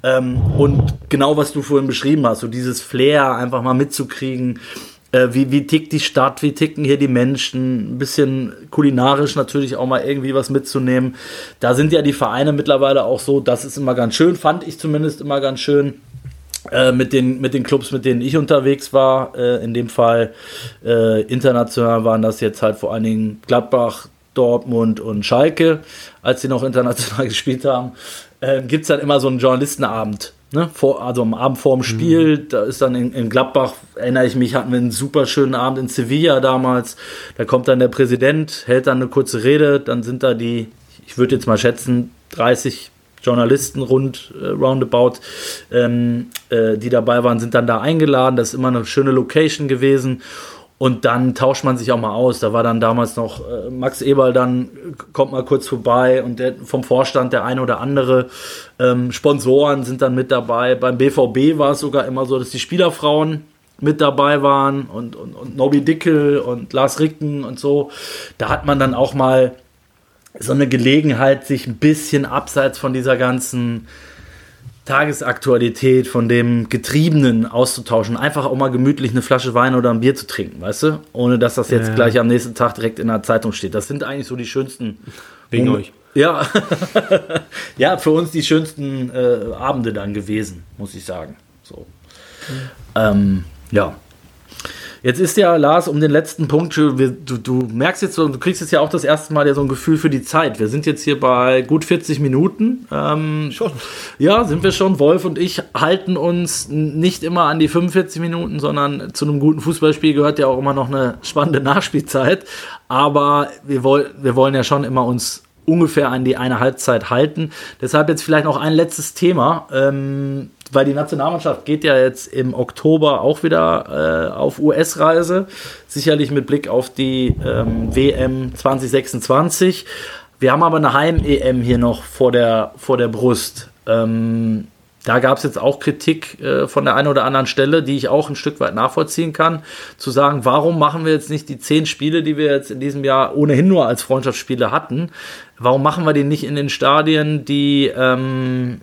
Ähm, und genau was du vorhin beschrieben hast, so dieses Flair einfach mal mitzukriegen, äh, wie, wie tickt die Stadt, wie ticken hier die Menschen, ein bisschen kulinarisch natürlich auch mal irgendwie was mitzunehmen. Da sind ja die Vereine mittlerweile auch so, das ist immer ganz schön, fand ich zumindest immer ganz schön. Äh, mit, den, mit den Clubs, mit denen ich unterwegs war, äh, in dem Fall äh, international waren das jetzt halt vor allen Dingen Gladbach, Dortmund und Schalke, als sie noch international gespielt haben, äh, gibt es dann immer so einen Journalistenabend. Ne? Vor, also am Abend vor dem Spiel, mhm. da ist dann in, in, Gladbach, erinnere ich mich, hatten wir einen super schönen Abend in Sevilla damals. Da kommt dann der Präsident, hält dann eine kurze Rede, dann sind da die, ich würde jetzt mal schätzen, 30 Journalisten rund äh, roundabout, ähm, äh, die dabei waren, sind dann da eingeladen. Das ist immer eine schöne Location gewesen. Und dann tauscht man sich auch mal aus. Da war dann damals noch äh, Max Eberl, dann kommt mal kurz vorbei und der, vom Vorstand der eine oder andere. Ähm, Sponsoren sind dann mit dabei. Beim BVB war es sogar immer so, dass die Spielerfrauen mit dabei waren und, und, und Nobby Dickel und Lars Ricken und so. Da hat man dann auch mal so eine Gelegenheit, sich ein bisschen abseits von dieser ganzen Tagesaktualität, von dem Getriebenen auszutauschen. Einfach auch mal gemütlich eine Flasche Wein oder ein Bier zu trinken, weißt du? Ohne dass das jetzt ja. gleich am nächsten Tag direkt in der Zeitung steht. Das sind eigentlich so die schönsten. Wegen um, euch. Ja. ja, für uns die schönsten äh, Abende dann gewesen, muss ich sagen. So. Mhm. Ähm, ja. Jetzt ist ja, Lars, um den letzten Punkt, du, du merkst jetzt du kriegst jetzt ja auch das erste Mal ja so ein Gefühl für die Zeit. Wir sind jetzt hier bei gut 40 Minuten. Ähm, schon. Ja, sind wir schon. Wolf und ich halten uns nicht immer an die 45 Minuten, sondern zu einem guten Fußballspiel gehört ja auch immer noch eine spannende Nachspielzeit. Aber wir, woll, wir wollen ja schon immer uns ungefähr an die eine Halbzeit halten. Deshalb jetzt vielleicht noch ein letztes Thema. Ähm, weil die Nationalmannschaft geht ja jetzt im Oktober auch wieder äh, auf US-Reise, sicherlich mit Blick auf die ähm, WM 2026. Wir haben aber eine Heim-EM hier noch vor der, vor der Brust. Ähm, da gab es jetzt auch Kritik äh, von der einen oder anderen Stelle, die ich auch ein Stück weit nachvollziehen kann, zu sagen, warum machen wir jetzt nicht die zehn Spiele, die wir jetzt in diesem Jahr ohnehin nur als Freundschaftsspiele hatten, warum machen wir die nicht in den Stadien, die, ähm,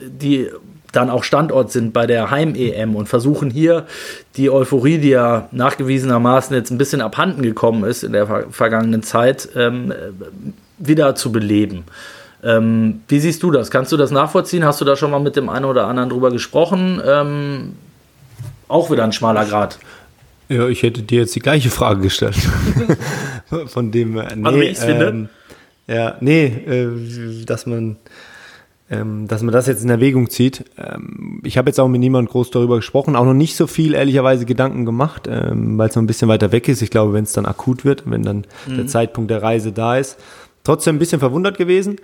die dann auch Standort sind bei der Heim-EM und versuchen hier die Euphorie, die ja nachgewiesenermaßen jetzt ein bisschen abhanden gekommen ist in der ver vergangenen Zeit, ähm, wieder zu beleben. Ähm, wie siehst du das? Kannst du das nachvollziehen? Hast du da schon mal mit dem einen oder anderen drüber gesprochen? Ähm, auch wieder ein schmaler Grad. Ja, ich hätte dir jetzt die gleiche Frage gestellt. Von dem, äh, nee, also, ich finde. Ähm, ja, nee, äh, dass man ähm, dass man das jetzt in Erwägung zieht. Ähm, ich habe jetzt auch mit niemandem groß darüber gesprochen, auch noch nicht so viel ehrlicherweise Gedanken gemacht, ähm, weil es noch ein bisschen weiter weg ist. Ich glaube, wenn es dann akut wird, wenn dann mhm. der Zeitpunkt der Reise da ist. Trotzdem ein bisschen verwundert gewesen,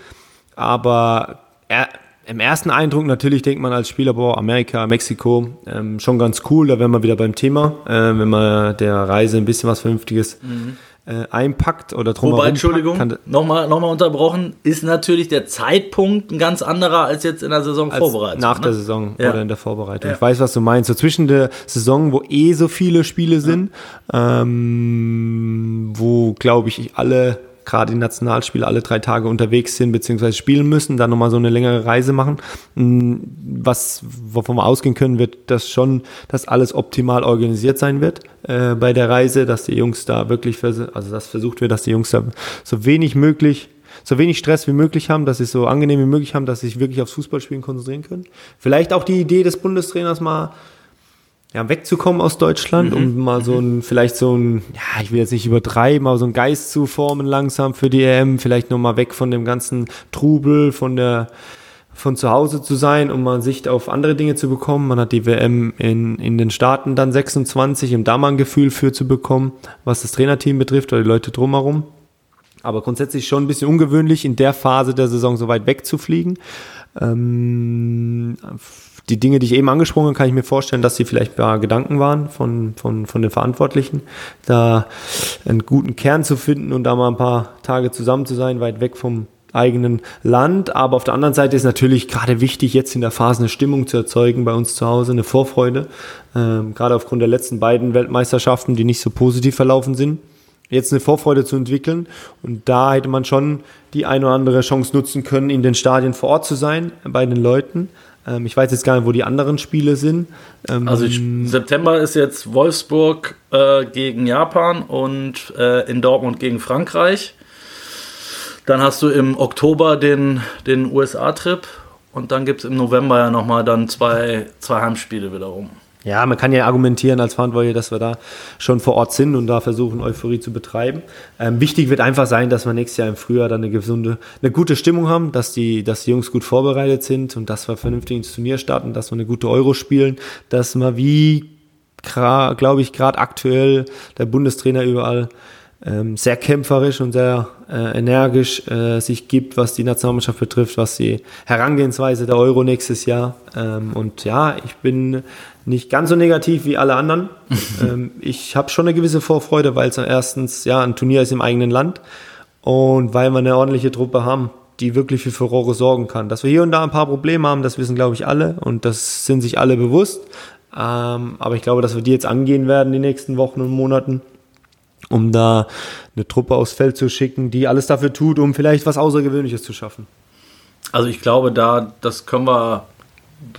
aber er, im ersten Eindruck natürlich denkt man als Spieler, boah, Amerika, Mexiko, ähm, schon ganz cool, da wären wir wieder beim Thema, äh, wenn man der Reise ein bisschen was Vernünftiges mhm äh, einpackt oder drumherum. Wobei, Entschuldigung, nochmal noch mal unterbrochen, ist natürlich der Zeitpunkt ein ganz anderer als jetzt in der Saison Vorbereitung. Nach ne? der Saison ja. oder in der Vorbereitung. Ja. Ich weiß, was du meinst. So zwischen der Saison, wo eh so viele Spiele sind, ja. ähm, wo, glaube ich, alle gerade die Nationalspieler alle drei Tage unterwegs sind beziehungsweise spielen müssen, dann nochmal so eine längere Reise machen. Mm, was, wovon wir ausgehen können, wird das schon, dass alles optimal organisiert sein wird äh, bei der Reise, dass die Jungs da wirklich, also das versucht wird, dass die Jungs da so wenig möglich so wenig Stress wie möglich haben, dass sie so angenehm wie möglich haben, dass sie sich wirklich aufs Fußballspielen konzentrieren können. Vielleicht auch die Idee des Bundestrainers mal ja, wegzukommen aus Deutschland, mhm. um mal so ein, vielleicht so ein, ja, ich will jetzt nicht übertreiben, aber so ein Geist zu formen langsam für die EM, vielleicht nochmal weg von dem ganzen Trubel, von der, von zu Hause zu sein, um mal Sicht auf andere Dinge zu bekommen. Man hat die WM in, in den Staaten dann 26, um da mal ein Gefühl für zu bekommen, was das Trainerteam betrifft oder die Leute drumherum. Aber grundsätzlich schon ein bisschen ungewöhnlich, in der Phase der Saison so weit wegzufliegen. Ähm, die Dinge, die ich eben angesprochen habe, kann ich mir vorstellen, dass sie vielleicht bei Gedanken waren von, von, von den Verantwortlichen, da einen guten Kern zu finden und da mal ein paar Tage zusammen zu sein, weit weg vom eigenen Land. Aber auf der anderen Seite ist natürlich gerade wichtig, jetzt in der Phase eine Stimmung zu erzeugen bei uns zu Hause, eine Vorfreude. Ähm, gerade aufgrund der letzten beiden Weltmeisterschaften, die nicht so positiv verlaufen sind jetzt eine Vorfreude zu entwickeln. Und da hätte man schon die eine oder andere Chance nutzen können, in den Stadien vor Ort zu sein, bei den Leuten. Ähm, ich weiß jetzt gar nicht, wo die anderen Spiele sind. Ähm, also ich, September ist jetzt Wolfsburg äh, gegen Japan und äh, in Dortmund gegen Frankreich. Dann hast du im Oktober den, den USA-Trip und dann gibt es im November ja nochmal dann zwei, zwei Heimspiele wiederum. Ja, man kann ja argumentieren als Verantwortliche, dass wir da schon vor Ort sind und da versuchen, Euphorie zu betreiben. Ähm, wichtig wird einfach sein, dass wir nächstes Jahr im Frühjahr dann eine gesunde, eine gute Stimmung haben, dass die, dass die Jungs gut vorbereitet sind und dass wir vernünftig ins Turnier starten, dass wir eine gute Euro spielen, dass wir wie, glaube ich, gerade aktuell der Bundestrainer überall ähm, sehr kämpferisch und sehr äh, energisch äh, sich gibt, was die Nationalmannschaft betrifft, was die Herangehensweise der Euro nächstes Jahr. Ähm, und ja, ich bin nicht ganz so negativ wie alle anderen. ähm, ich habe schon eine gewisse Vorfreude, weil es erstens ja ein Turnier ist im eigenen Land und weil wir eine ordentliche Truppe haben, die wirklich für Furore sorgen kann. Dass wir hier und da ein paar Probleme haben, das wissen glaube ich alle und das sind sich alle bewusst. Ähm, aber ich glaube, dass wir die jetzt angehen werden die nächsten Wochen und Monaten um da eine Truppe aufs Feld zu schicken, die alles dafür tut, um vielleicht was Außergewöhnliches zu schaffen. Also ich glaube, da, das können wir,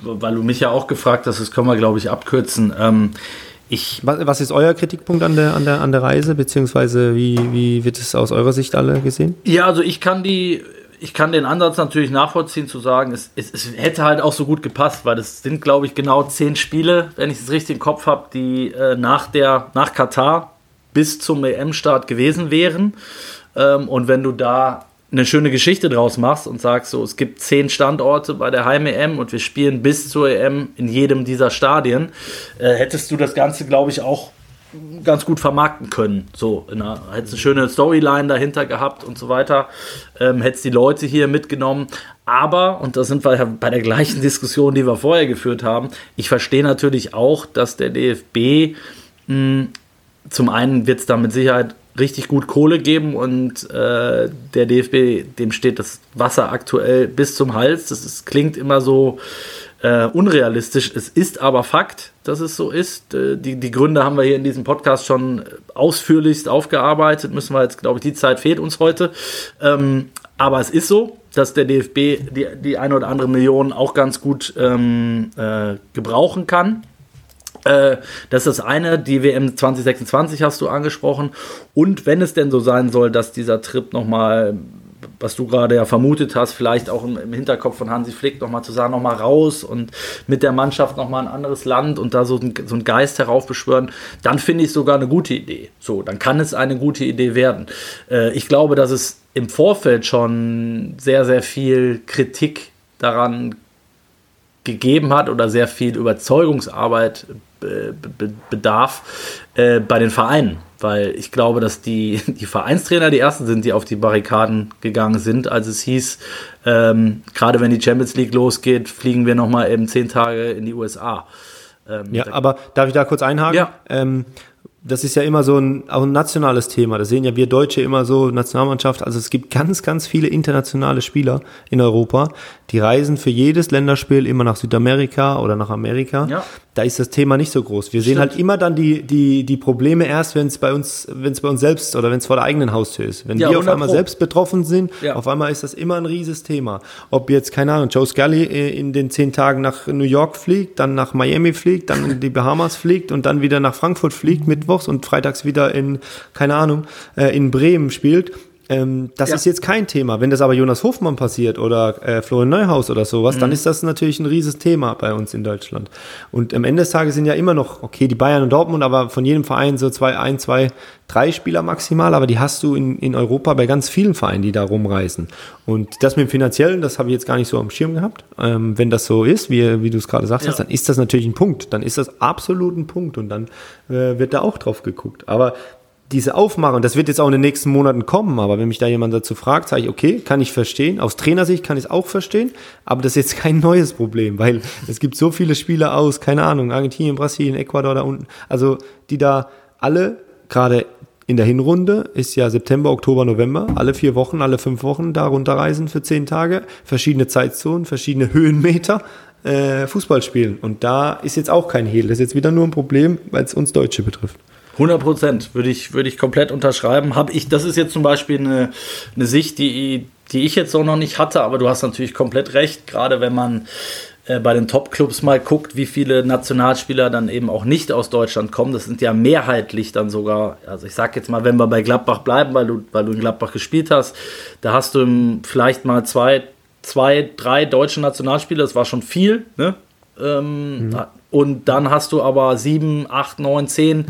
weil du mich ja auch gefragt hast, das können wir, glaube ich, abkürzen. Ähm, ich was, ist euer Kritikpunkt an der, an der, an der Reise, beziehungsweise wie, wie wird es aus eurer Sicht alle gesehen? Ja, also ich kann die, ich kann den Ansatz natürlich nachvollziehen, zu sagen, es, es, es hätte halt auch so gut gepasst, weil es sind, glaube ich, genau zehn Spiele, wenn ich es richtig im Kopf habe, die äh, nach, der, nach Katar bis zum EM-Start gewesen wären. Ähm, und wenn du da eine schöne Geschichte draus machst und sagst so, es gibt zehn Standorte bei der Heim-EM und wir spielen bis zur EM in jedem dieser Stadien, äh, hättest du das Ganze, glaube ich, auch ganz gut vermarkten können. So, einer, hättest eine schöne Storyline dahinter gehabt und so weiter, ähm, hättest die Leute hier mitgenommen. Aber, und da sind wir bei der gleichen Diskussion, die wir vorher geführt haben, ich verstehe natürlich auch, dass der DFB mh, zum einen wird es da mit Sicherheit richtig gut Kohle geben und äh, der DFB, dem steht das Wasser aktuell bis zum Hals. Das ist, klingt immer so äh, unrealistisch. Es ist aber Fakt, dass es so ist. Äh, die, die Gründe haben wir hier in diesem Podcast schon ausführlichst aufgearbeitet. Müssen wir jetzt, glaube ich, die Zeit fehlt uns heute. Ähm, aber es ist so, dass der DFB die, die eine oder andere Million auch ganz gut ähm, äh, gebrauchen kann. Äh, das ist das eine, die WM 2026 hast du angesprochen. Und wenn es denn so sein soll, dass dieser Trip nochmal, was du gerade ja vermutet hast, vielleicht auch im, Hinterkopf von Hansi Flick nochmal zu sagen, nochmal raus und mit der Mannschaft nochmal ein anderes Land und da so ein, so ein Geist heraufbeschwören, dann finde ich sogar eine gute Idee. So, dann kann es eine gute Idee werden. Äh, ich glaube, dass es im Vorfeld schon sehr, sehr viel Kritik daran gegeben hat oder sehr viel Überzeugungsarbeit bedarf äh, bei den Vereinen. Weil ich glaube, dass die, die Vereinstrainer die ersten sind, die auf die Barrikaden gegangen sind, als es hieß, ähm, gerade wenn die Champions League losgeht, fliegen wir nochmal eben zehn Tage in die USA. Ähm, ja, aber darf ich da kurz einhaken? Ja. Ähm, das ist ja immer so ein, auch ein nationales Thema. Das sehen ja wir Deutsche immer so, Nationalmannschaft. Also es gibt ganz, ganz viele internationale Spieler in Europa, die reisen für jedes Länderspiel immer nach Südamerika oder nach Amerika. Ja da ist das Thema nicht so groß. Wir Stimmt. sehen halt immer dann die, die, die Probleme erst, wenn es bei uns, wenn es bei uns selbst oder wenn es vor der eigenen Haustür ist. Wenn ja, wir auf einmal Pro. selbst betroffen sind, ja. auf einmal ist das immer ein rieses Thema. Ob jetzt, keine Ahnung, Joe Scully in den zehn Tagen nach New York fliegt, dann nach Miami fliegt, dann in die Bahamas fliegt und dann wieder nach Frankfurt fliegt, mittwochs und freitags wieder in, keine Ahnung, äh, in Bremen spielt ähm, das ja. ist jetzt kein Thema. Wenn das aber Jonas Hofmann passiert oder äh, Florian Neuhaus oder sowas, mhm. dann ist das natürlich ein rieses Thema bei uns in Deutschland. Und am Ende des Tages sind ja immer noch, okay, die Bayern und Dortmund, aber von jedem Verein so zwei, ein, zwei, drei Spieler maximal, aber die hast du in, in Europa bei ganz vielen Vereinen, die da rumreisen. Und das mit dem Finanziellen, das habe ich jetzt gar nicht so am Schirm gehabt. Ähm, wenn das so ist, wie, wie du es gerade sagst, ja. dann ist das natürlich ein Punkt. Dann ist das absolut ein Punkt und dann äh, wird da auch drauf geguckt. Aber diese Aufmachung, das wird jetzt auch in den nächsten Monaten kommen, aber wenn mich da jemand dazu fragt, sage ich, okay, kann ich verstehen. Aus Trainersicht kann ich es auch verstehen, aber das ist jetzt kein neues Problem, weil es gibt so viele Spieler aus, keine Ahnung, Argentinien, Brasilien, Ecuador da unten, also die da alle, gerade in der Hinrunde ist ja September, Oktober, November, alle vier Wochen, alle fünf Wochen da runterreisen für zehn Tage, verschiedene Zeitzonen, verschiedene Höhenmeter, äh, Fußball spielen. Und da ist jetzt auch kein Hehl, das ist jetzt wieder nur ein Problem, weil es uns Deutsche betrifft. 100 Prozent würde ich, würde ich komplett unterschreiben. Hab ich, das ist jetzt zum Beispiel eine, eine Sicht, die, die ich jetzt so noch nicht hatte, aber du hast natürlich komplett recht, gerade wenn man äh, bei den Top-Clubs mal guckt, wie viele Nationalspieler dann eben auch nicht aus Deutschland kommen, das sind ja mehrheitlich dann sogar, also ich sag jetzt mal, wenn wir bei Gladbach bleiben, weil du, weil du in Gladbach gespielt hast, da hast du vielleicht mal zwei, zwei, drei deutsche Nationalspieler, das war schon viel, ne? Ähm, mhm. Und dann hast du aber sieben, acht, neun, zehn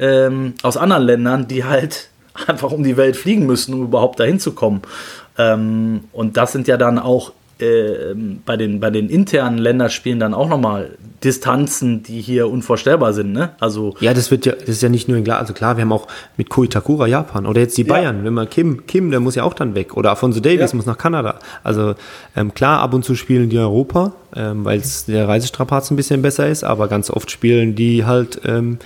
ähm, aus anderen Ländern, die halt einfach um die Welt fliegen müssen, um überhaupt dahin zu kommen. Ähm, und das sind ja dann auch äh, bei, den, bei den internen Länderspielen dann auch nochmal Distanzen, die hier unvorstellbar sind. Ne? Also ja, das wird ja, das ist ja nicht nur in klar, also klar, wir haben auch mit Koitakura Japan oder jetzt die Bayern, ja. wenn man Kim, Kim, der muss ja auch dann weg oder Afonso Davis ja. muss nach Kanada. Also ähm, klar, ab und zu spielen die Europa, ähm, weil der Reisestrapaz ein bisschen besser ist, aber ganz oft spielen die halt ähm,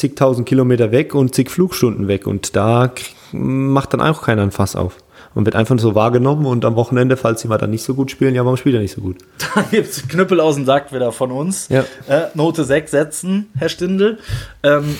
zigtausend Kilometer weg und zig Flugstunden weg. Und da macht dann auch keiner ein Fass auf und wird einfach so wahrgenommen und am Wochenende, falls sie mal dann nicht so gut spielen, ja, warum spielt er nicht so gut? Dann gibt es Knüppel aus dem Sack wieder von uns. Ja. Äh, Note 6 setzen, Herr Stindl. Ähm,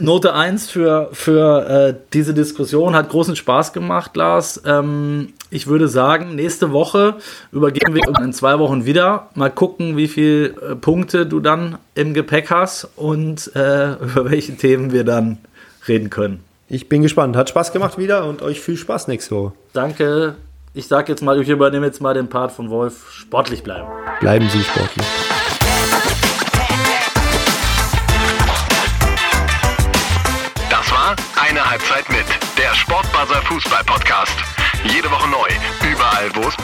Note 1 für, für äh, diese Diskussion hat großen Spaß gemacht, Lars. Ähm, ich würde sagen, nächste Woche übergeben wir in zwei Wochen wieder. Mal gucken, wie viele äh, Punkte du dann im Gepäck hast und äh, über welche Themen wir dann reden können. Ich bin gespannt. Hat Spaß gemacht wieder und euch viel Spaß nächste Woche. Danke. Ich sag jetzt mal, ich übernehme jetzt mal den Part von Wolf. Sportlich bleiben. Bleiben Sie sportlich. Das war eine Halbzeit mit der Sportbuzzer Fußball Podcast. Jede Woche neu, überall wo es